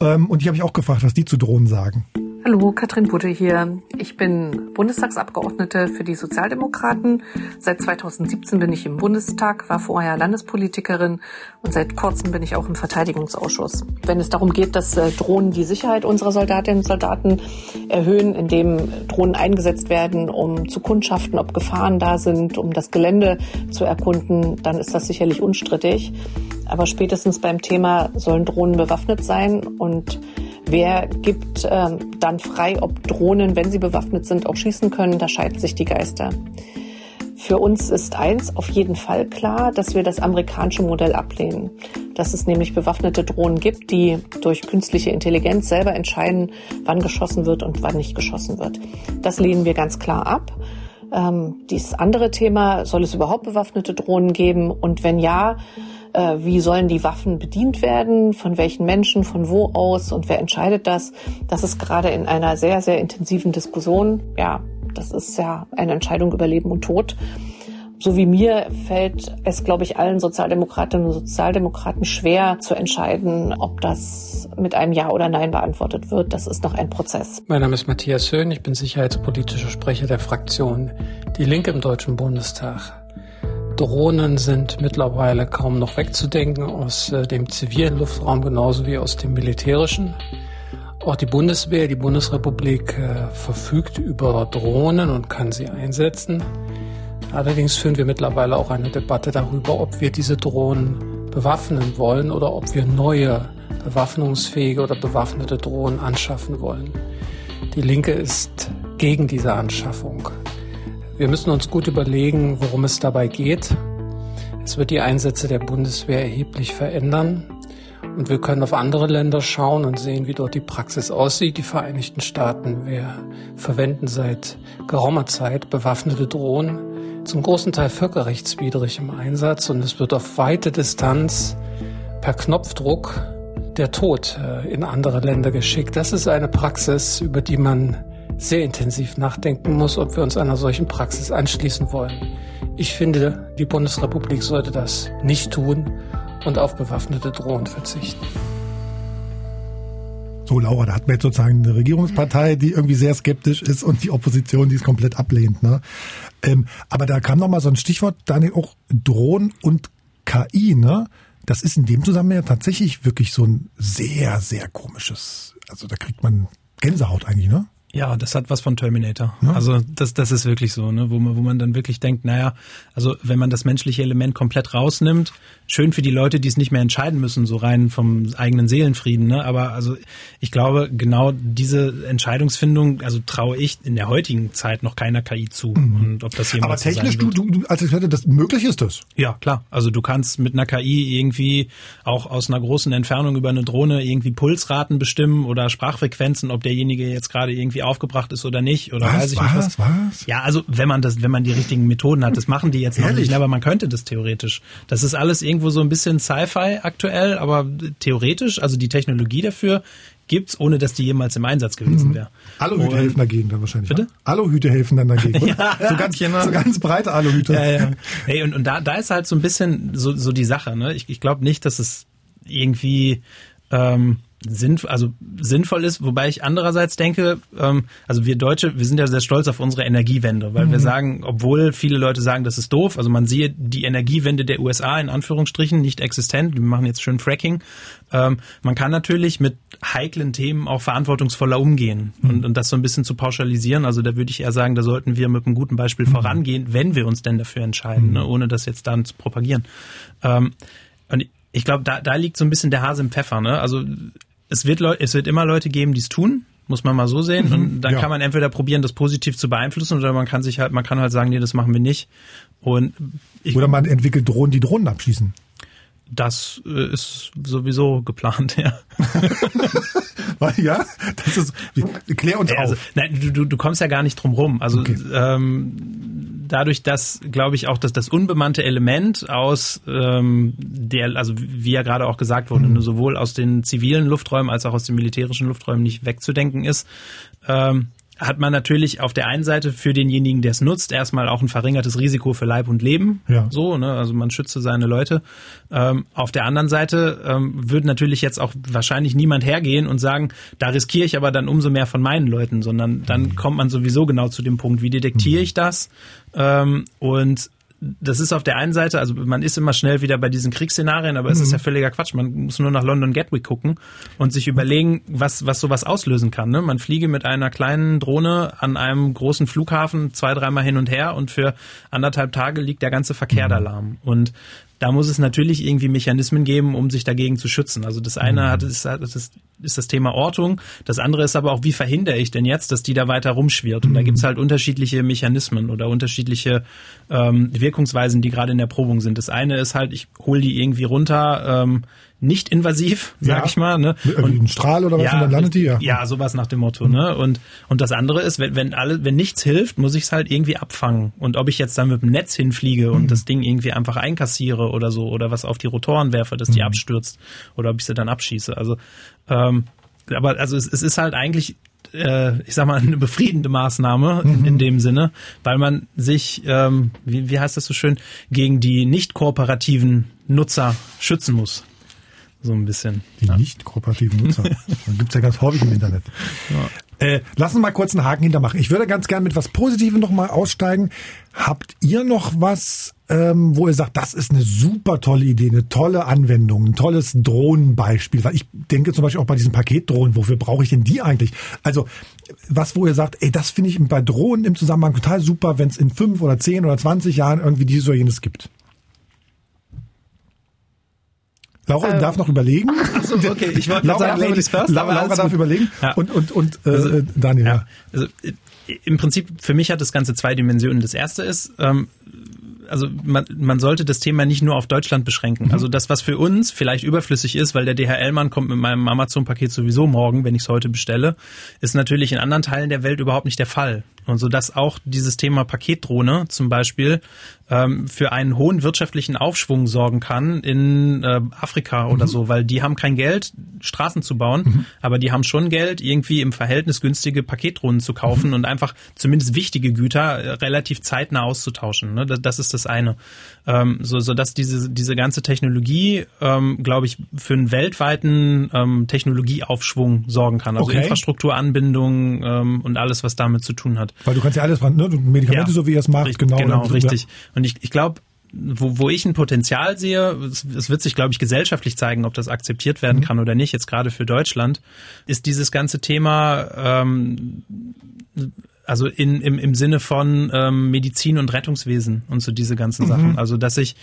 Ähm, und ich habe mich auch gefragt, was die zu Drohnen sagen. Hallo, Katrin Budde hier. Ich bin Bundestagsabgeordnete für die Sozialdemokraten. Seit 2017 bin ich im Bundestag, war vorher Landespolitikerin und seit kurzem bin ich auch im Verteidigungsausschuss. Wenn es darum geht, dass äh, Drohnen die Sicherheit unserer Soldatinnen und Soldaten erhöhen, indem Drohnen eingesetzt werden, um zu kundschaften, ob Gefahren da sind, um das Gelände zu erkunden, dann ist das sicherlich unstrittig. Aber spätestens beim Thema sollen Drohnen bewaffnet sein und Wer gibt ähm, dann frei, ob Drohnen, wenn sie bewaffnet sind, auch schießen können? Da scheiden sich die Geister. Für uns ist eins auf jeden Fall klar, dass wir das amerikanische Modell ablehnen. Dass es nämlich bewaffnete Drohnen gibt, die durch künstliche Intelligenz selber entscheiden, wann geschossen wird und wann nicht geschossen wird. Das lehnen wir ganz klar ab. Ähm, dieses andere Thema, soll es überhaupt bewaffnete Drohnen geben? Und wenn ja, äh, wie sollen die Waffen bedient werden, von welchen Menschen, von wo aus und wer entscheidet das. Das ist gerade in einer sehr, sehr intensiven Diskussion. Ja, das ist ja eine Entscheidung über Leben und Tod. So wie mir fällt es, glaube ich, allen Sozialdemokratinnen und Sozialdemokraten schwer zu entscheiden, ob das mit einem Ja oder Nein beantwortet wird. Das ist noch ein Prozess. Mein Name ist Matthias Höhn, ich bin sicherheitspolitischer Sprecher der Fraktion Die Linke im Deutschen Bundestag. Drohnen sind mittlerweile kaum noch wegzudenken aus äh, dem zivilen Luftraum genauso wie aus dem militärischen. Auch die Bundeswehr, die Bundesrepublik äh, verfügt über Drohnen und kann sie einsetzen. Allerdings führen wir mittlerweile auch eine Debatte darüber, ob wir diese Drohnen bewaffnen wollen oder ob wir neue bewaffnungsfähige oder bewaffnete Drohnen anschaffen wollen. Die Linke ist gegen diese Anschaffung. Wir müssen uns gut überlegen, worum es dabei geht. Es wird die Einsätze der Bundeswehr erheblich verändern. Und wir können auf andere Länder schauen und sehen, wie dort die Praxis aussieht. Die Vereinigten Staaten, wir verwenden seit geraumer Zeit bewaffnete Drohnen, zum großen Teil völkerrechtswidrig im Einsatz und es wird auf weite Distanz per Knopfdruck der Tod äh, in andere Länder geschickt. Das ist eine Praxis, über die man sehr intensiv nachdenken muss, ob wir uns einer solchen Praxis anschließen wollen. Ich finde, die Bundesrepublik sollte das nicht tun und auf bewaffnete Drohnen verzichten. So, Laura, da hat man jetzt sozusagen eine Regierungspartei, die irgendwie sehr skeptisch ist und die Opposition, die es komplett ablehnt. Ne? Ähm, aber da kam noch mal so ein Stichwort, Daniel, auch Drohnen und KI. Ne? Das ist in dem Zusammenhang ja tatsächlich wirklich so ein sehr, sehr komisches. Also da kriegt man Gänsehaut eigentlich, ne? Ja, das hat was von Terminator. Ja. Also das, das ist wirklich so, ne, wo man, wo man dann wirklich denkt, naja, also wenn man das menschliche Element komplett rausnimmt, schön für die Leute, die es nicht mehr entscheiden müssen, so rein vom eigenen Seelenfrieden, ne? Aber also ich glaube, genau diese Entscheidungsfindung, also traue ich in der heutigen Zeit noch keiner KI zu. Mhm. Und ob das Aber technisch, du, du, als Experte, das möglich ist das? Ja, klar. Also du kannst mit einer KI irgendwie auch aus einer großen Entfernung über eine Drohne irgendwie Pulsraten bestimmen oder Sprachfrequenzen, ob derjenige jetzt gerade irgendwie aufgebracht ist oder nicht oder was, weiß ich was, nicht was. Was? Ja, also wenn man das, wenn man die richtigen Methoden hat, das machen die jetzt noch nicht, aber man könnte das theoretisch. Das ist alles irgendwo so ein bisschen Sci-Fi aktuell, aber theoretisch, also die Technologie dafür gibt's, ohne dass die jemals im Einsatz gewesen wäre. Aluhüte helfen dagegen dann wahrscheinlich. Bitte? Ne? Aluhüte helfen dann dagegen. ja, so, ganz, genau. so ganz breite Aluhüte. Ja, ja. Hey, und, und da, da ist halt so ein bisschen so, so die Sache. Ne? Ich, ich glaube nicht, dass es irgendwie ähm, sinn, also sinnvoll ist, wobei ich andererseits denke, ähm, also wir Deutsche, wir sind ja sehr stolz auf unsere Energiewende, weil mhm. wir sagen, obwohl viele Leute sagen, das ist doof, also man sieht die Energiewende der USA in Anführungsstrichen nicht existent, wir machen jetzt schön Fracking. Ähm, man kann natürlich mit heiklen Themen auch verantwortungsvoller umgehen mhm. und, und das so ein bisschen zu pauschalisieren, also da würde ich eher sagen, da sollten wir mit einem guten Beispiel mhm. vorangehen, wenn wir uns denn dafür entscheiden, ne, ohne das jetzt dann zu propagieren. Ähm, und ich glaube, da, da liegt so ein bisschen der Hase im Pfeffer. Ne? Also es wird, Leute, es wird immer Leute geben, die es tun, muss man mal so sehen. Mhm, und dann ja. kann man entweder probieren, das positiv zu beeinflussen, oder man kann sich halt, man kann halt sagen, nee, das machen wir nicht. Und ich, oder man entwickelt Drohnen, die Drohnen abschießen. Das äh, ist sowieso geplant, ja. ja, das ist. Klär uns also, auf. Nein, du, du, kommst ja gar nicht drum rum. Also okay. ähm, dadurch, dass, glaube ich, auch dass das unbemannte Element aus ähm, der, also wie ja gerade auch gesagt wurde, mhm. sowohl aus den zivilen Lufträumen als auch aus den militärischen Lufträumen nicht wegzudenken ist, ähm, hat man natürlich auf der einen Seite für denjenigen, der es nutzt, erstmal auch ein verringertes Risiko für Leib und Leben. Ja. So, ne? Also man schütze seine Leute. Ähm, auf der anderen Seite ähm, würde natürlich jetzt auch wahrscheinlich niemand hergehen und sagen, da riskiere ich aber dann umso mehr von meinen Leuten, sondern dann mhm. kommt man sowieso genau zu dem Punkt, wie detektiere mhm. ich das? Ähm, und das ist auf der einen Seite, also man ist immer schnell wieder bei diesen Kriegsszenarien, aber mhm. es ist ja mhm. völliger Quatsch. Man muss nur nach London Gatwick gucken und sich überlegen, was, was sowas auslösen kann. Ne? Man fliege mit einer kleinen Drohne an einem großen Flughafen zwei, dreimal hin und her und für anderthalb Tage liegt der ganze Verkehr mhm. da lahm. Und da muss es natürlich irgendwie Mechanismen geben, um sich dagegen zu schützen. Also das eine mhm. hat, ist, ist, ist das Thema Ortung, das andere ist aber auch, wie verhindere ich denn jetzt, dass die da weiter rumschwirrt? Und da mhm. gibt's halt unterschiedliche Mechanismen oder unterschiedliche ähm, Wirkungsweisen, die gerade in der Probung sind. Das eine ist halt, ich hole die irgendwie runter, ähm, nicht invasiv, sag ja. ich mal. Ne? Und, ein Strahl oder was ja, und dann landet die, ja. Ja, sowas nach dem Motto. Ne? Und, und das andere ist, wenn, wenn, alle, wenn nichts hilft, muss ich es halt irgendwie abfangen. Und ob ich jetzt dann mit dem Netz hinfliege und mhm. das Ding irgendwie einfach einkassiere oder so oder was auf die Rotoren werfe, dass die mhm. abstürzt oder ob ich sie dann abschieße. Also, ähm, aber also es, es ist halt eigentlich äh, ich sag mal, eine befriedende Maßnahme mhm. in, in, dem Sinne, weil man sich, ähm, wie, wie heißt das so schön, gegen die nicht kooperativen Nutzer schützen muss. So ein bisschen. Die ja. nicht kooperativen Nutzer. gibt's ja ganz häufig im Internet. Ja. Äh, lass uns mal kurz einen Haken hintermachen. Ich würde ganz gerne mit was Positivem nochmal aussteigen. Habt ihr noch was, ähm, wo ihr sagt, das ist eine super tolle Idee, eine tolle Anwendung, ein tolles Drohnenbeispiel? Weil ich denke zum Beispiel auch bei diesen Paketdrohnen, wofür brauche ich denn die eigentlich? Also was, wo ihr sagt, ey, das finde ich bei Drohnen im Zusammenhang total super, wenn es in fünf oder zehn oder zwanzig Jahren irgendwie dieses oder jenes gibt. Laura ähm. darf noch überlegen. Ach so, okay. Ich wollte Laura, sagen, Ladies first. Laura, Laura darf überlegen. Ja. Und, und, und äh, also, Daniel. Ja. Also, im Prinzip, für mich hat das Ganze zwei Dimensionen. Das erste ist, ähm, also man, man sollte das Thema nicht nur auf Deutschland beschränken. Mhm. Also das, was für uns vielleicht überflüssig ist, weil der DHL-Mann kommt mit meinem Amazon-Paket sowieso morgen, wenn ich es heute bestelle, ist natürlich in anderen Teilen der Welt überhaupt nicht der Fall. Und so dass auch dieses Thema Paketdrohne zum Beispiel ähm, für einen hohen wirtschaftlichen Aufschwung sorgen kann in äh, Afrika oder mhm. so, weil die haben kein Geld, Straßen zu bauen, mhm. aber die haben schon Geld, irgendwie im Verhältnis günstige Paketdrohnen zu kaufen mhm. und einfach zumindest wichtige Güter äh, relativ zeitnah auszutauschen. Ne? Das, das ist das eine. Ähm, so, so dass diese, diese ganze Technologie, ähm, glaube ich, für einen weltweiten ähm, Technologieaufschwung sorgen kann. Also okay. Infrastrukturanbindung ähm, und alles, was damit zu tun hat. Weil du kannst ja alles, ne? Medikamente, ja, so wie er es macht, richtig, genau. Genau, richtig. Und ich, ich glaube, wo, wo ich ein Potenzial sehe, es, es wird sich, glaube ich, gesellschaftlich zeigen, ob das akzeptiert werden mhm. kann oder nicht, jetzt gerade für Deutschland, ist dieses ganze Thema ähm, also in, im, im Sinne von ähm, Medizin und Rettungswesen und so diese ganzen mhm. Sachen. Also dass ich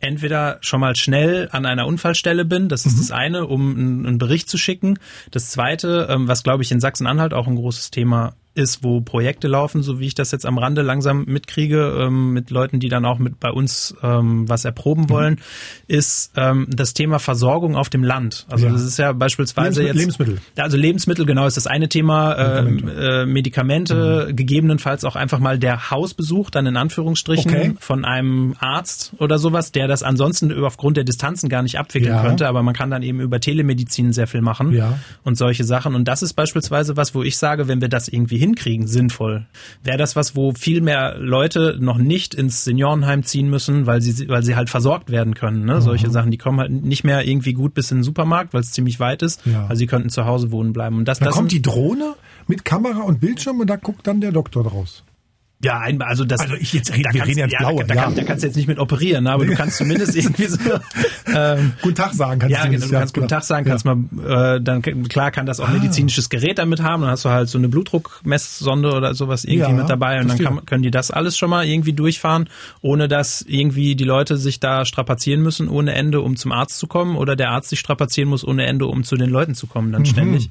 entweder schon mal schnell an einer Unfallstelle bin, das ist mhm. das eine, um einen, einen, Bericht zu schicken. Das zweite, ähm, was glaube ich in Sachsen-Anhalt auch ein großes Thema ist, wo Projekte laufen, so wie ich das jetzt am Rande langsam mitkriege, ähm, mit Leuten, die dann auch mit bei uns ähm, was erproben mhm. wollen, ist ähm, das Thema Versorgung auf dem Land. Also ja. das ist ja beispielsweise Lebensmittel, jetzt Lebensmittel. Also Lebensmittel genau ist das eine Thema. Medikamente, äh, Medikamente mhm. gegebenenfalls auch einfach mal der Hausbesuch dann in Anführungsstrichen okay. von einem Arzt oder sowas, der das ansonsten aufgrund der Distanzen gar nicht abwickeln ja. könnte, aber man kann dann eben über Telemedizin sehr viel machen ja. und solche Sachen. Und das ist beispielsweise was, wo ich sage, wenn wir das irgendwie hinkriegen, sinnvoll, wäre das was, wo viel mehr Leute noch nicht ins Seniorenheim ziehen müssen, weil sie, weil sie halt versorgt werden können. Ne? Mhm. Solche Sachen, die kommen halt nicht mehr irgendwie gut bis in den Supermarkt, weil es ziemlich weit ist. Ja. Also sie könnten zu Hause wohnen bleiben. Und das, da das kommt die Drohne mit Kamera und Bildschirm und da guckt dann der Doktor draus. Ja, also das. Also ich jetzt rede, wir reden jetzt blaue. Da, ja. Kann, da kannst du jetzt nicht mit operieren, ne? aber du kannst zumindest irgendwie so. Ähm, guten Tag sagen kannst ja, du. Genau, du kannst guten Tag sagen, kannst ja. mal. Äh, dann klar kann das auch ah. medizinisches Gerät damit haben. Dann hast du halt so eine Blutdruckmesssonde oder sowas irgendwie ja, mit dabei und dann kann, können die das alles schon mal irgendwie durchfahren, ohne dass irgendwie die Leute sich da strapazieren müssen ohne Ende, um zum Arzt zu kommen, oder der Arzt sich strapazieren muss ohne Ende, um zu den Leuten zu kommen dann mhm. ständig.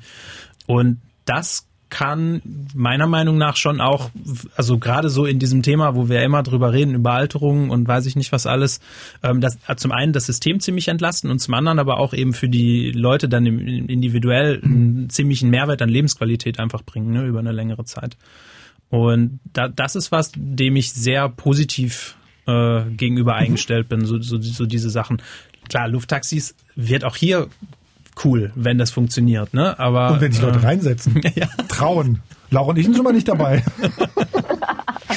Und das kann meiner Meinung nach schon auch, also gerade so in diesem Thema, wo wir immer drüber reden, über Alterungen und weiß ich nicht was alles, ähm, das hat zum einen das System ziemlich entlasten und zum anderen aber auch eben für die Leute dann individuell einen ziemlichen Mehrwert an Lebensqualität einfach bringen, ne, über eine längere Zeit. Und da, das ist was, dem ich sehr positiv äh, gegenüber mhm. eingestellt bin, so, so, so diese Sachen. Klar, Lufttaxis wird auch hier cool, wenn das funktioniert. Ne? Aber, und wenn sich Leute äh, reinsetzen, ja. trauen. Laura und ich sind schon mal nicht dabei.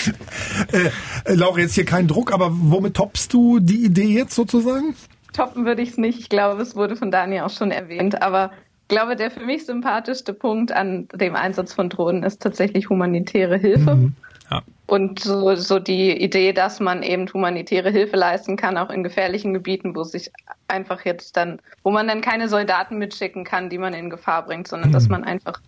äh, Laura, jetzt hier kein Druck, aber womit toppst du die Idee jetzt sozusagen? Toppen würde ich es nicht. Ich glaube, es wurde von Daniel auch schon erwähnt. Aber ich glaube, der für mich sympathischste Punkt an dem Einsatz von Drohnen ist tatsächlich humanitäre Hilfe. Mhm. Ja. Und so, so die Idee, dass man eben humanitäre Hilfe leisten kann, auch in gefährlichen Gebieten, wo sich einfach jetzt dann, wo man dann keine Soldaten mitschicken kann, die man in Gefahr bringt, sondern mhm. dass man einfach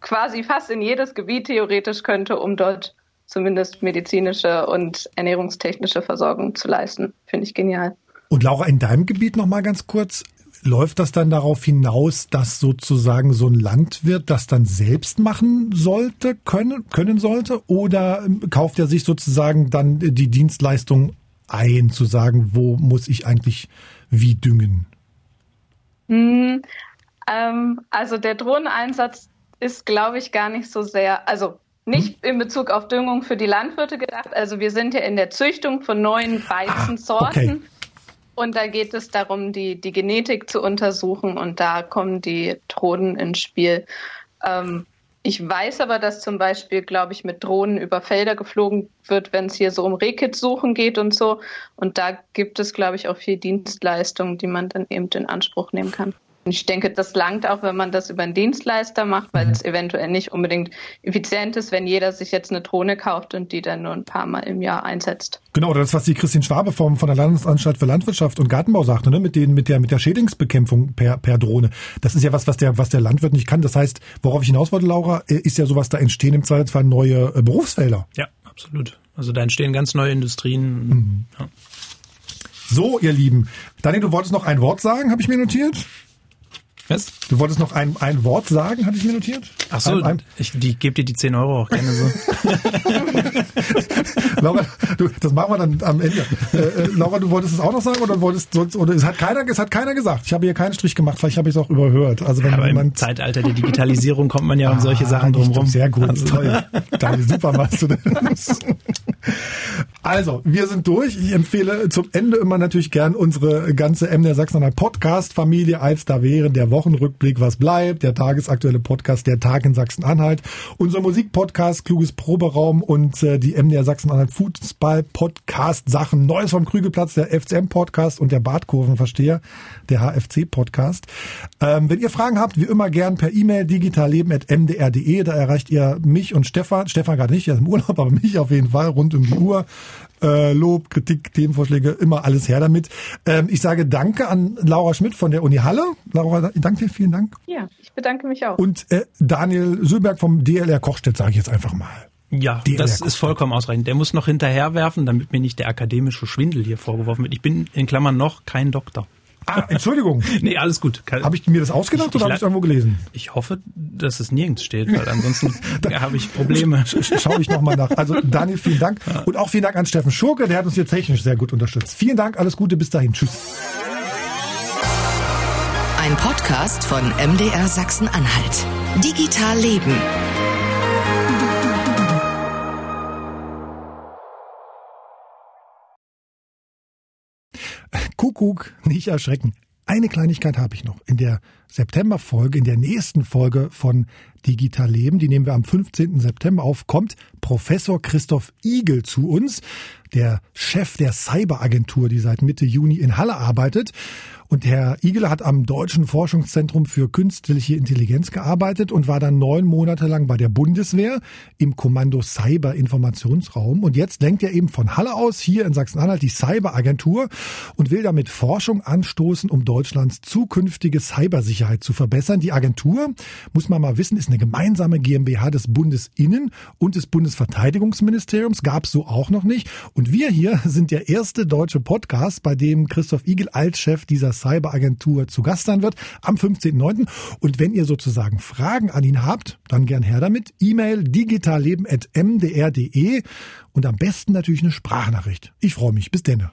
quasi fast in jedes Gebiet theoretisch könnte, um dort zumindest medizinische und ernährungstechnische Versorgung zu leisten. Finde ich genial. Und Laura, in deinem Gebiet noch mal ganz kurz, Läuft das dann darauf hinaus, dass sozusagen so ein Landwirt das dann selbst machen sollte, können, können sollte? Oder kauft er sich sozusagen dann die Dienstleistung ein, zu sagen, wo muss ich eigentlich wie düngen? Hm, ähm, also der Drohneneinsatz ist, glaube ich, gar nicht so sehr, also nicht hm? in Bezug auf Düngung für die Landwirte gedacht. Also wir sind ja in der Züchtung von neuen Weizensorten. Ah, okay. Und da geht es darum, die, die Genetik zu untersuchen und da kommen die Drohnen ins Spiel. Ähm, ich weiß aber, dass zum Beispiel, glaube ich, mit Drohnen über Felder geflogen wird, wenn es hier so um Rehkit-Suchen geht und so. Und da gibt es, glaube ich, auch viel Dienstleistungen, die man dann eben in Anspruch nehmen kann. Ich denke, das langt auch, wenn man das über einen Dienstleister macht, weil mhm. es eventuell nicht unbedingt effizient ist, wenn jeder sich jetzt eine Drohne kauft und die dann nur ein paar Mal im Jahr einsetzt. Genau, das, was die Christine Schwabe vom, von der Landesanstalt für Landwirtschaft und Gartenbau sagte, ne, mit, den, mit, der, mit der Schädlingsbekämpfung per, per Drohne. Das ist ja was, was der, was der Landwirt nicht kann. Das heißt, worauf ich hinaus wollte, Laura, äh, ist ja sowas, da entstehen im Zweifelsfall neue äh, Berufsfelder. Ja, absolut. Also da entstehen ganz neue Industrien. Mhm. Ja. So, ihr Lieben. Daniel, du wolltest noch ein Wort sagen, habe ich mir notiert. Was? Du wolltest noch ein, ein Wort sagen, hatte ich mir notiert? Ach so, ein, ein, ich die, gebe dir die 10 Euro auch gerne so. Laura, du, das machen wir dann am Ende. Äh, äh, Laura, du wolltest es auch noch sagen oder wolltest sonst, oder es hat keiner, es hat keiner gesagt. Ich habe hier keinen Strich gemacht, vielleicht habe ich es auch überhört. Also wenn Aber im jemand Zeitalter der Digitalisierung kommt man ja um solche Sachen drumherum. Sehr gut, Also- toll. Daniel, super machst du das. Also, wir sind durch. Ich empfehle zum Ende immer natürlich gern unsere ganze MDR Sachsen-Anhalt Podcast-Familie, als da wäre der Wochenrückblick, was bleibt, der tagesaktuelle Podcast, der Tag in Sachsen-Anhalt, unser Musikpodcast, Kluges Proberaum und äh, die MDR Sachsen-Anhalt Fußball-Podcast Sachen, Neues vom Krügelplatz, der FCM-Podcast und der Badkurvenversteher, der HFC-Podcast. Ähm, wenn ihr Fragen habt, wie immer gern per E-Mail digitalleben.mdr.de, da erreicht ihr mich und Stefan, Stefan gerade nicht, er ist im Urlaub, aber mich auf jeden Fall rund um die Uhr. Äh, Lob, Kritik, Themenvorschläge, immer alles her damit. Ähm, ich sage Danke an Laura Schmidt von der Uni Halle. Laura, danke dir, vielen Dank. Ja, ich bedanke mich auch. Und äh, Daniel Sülberg vom DLR Kochstedt, sage ich jetzt einfach mal. Ja, Die das Lehrkraft. ist vollkommen ausreichend. Der muss noch hinterherwerfen, damit mir nicht der akademische Schwindel hier vorgeworfen wird. Ich bin in Klammern noch kein Doktor. Ah, Entschuldigung. Nee, alles gut. Habe ich mir das ausgedacht Ich- oder habe ich es irgendwo gelesen? Ich hoffe, dass es nirgends steht, weil ansonsten habe ich Probleme. Sch- Schaue ich nochmal nach. Also Daniel, vielen Dank. Und auch vielen Dank an Steffen Schurke, der hat uns hier technisch sehr gut unterstützt. Vielen Dank, alles Gute, bis dahin. Tschüss. Ein Podcast von MDR Sachsen-Anhalt. Digital Leben. Kuckuck, nicht erschrecken. Eine Kleinigkeit habe ich noch. In der Septemberfolge, in der nächsten Folge von Digital Leben, die nehmen wir am 15. September auf, kommt Professor Christoph Igel zu uns, der Chef der Cyberagentur, die seit Mitte Juni in Halle arbeitet. Und Herr Igel hat am Deutschen Forschungszentrum für künstliche Intelligenz gearbeitet und war dann neun Monate lang bei der Bundeswehr im Kommando Cyber Informationsraum. Und jetzt lenkt er eben von Halle aus hier in Sachsen-Anhalt die Cyberagentur und will damit Forschung anstoßen, um Deutschlands zukünftige Cybersicherheit zu verbessern. Die Agentur, muss man mal wissen, ist eine gemeinsame GmbH des Bundesinnen- und des Bundesverteidigungsministeriums. Gab es so auch noch nicht. Und wir hier sind der erste deutsche Podcast, bei dem Christoph Igel als Chef dieser Cyberagentur zu Gast sein wird am 15.09. Und wenn ihr sozusagen Fragen an ihn habt, dann gern her damit. E-Mail digitalleben.mdr.de und am besten natürlich eine Sprachnachricht. Ich freue mich. Bis denne.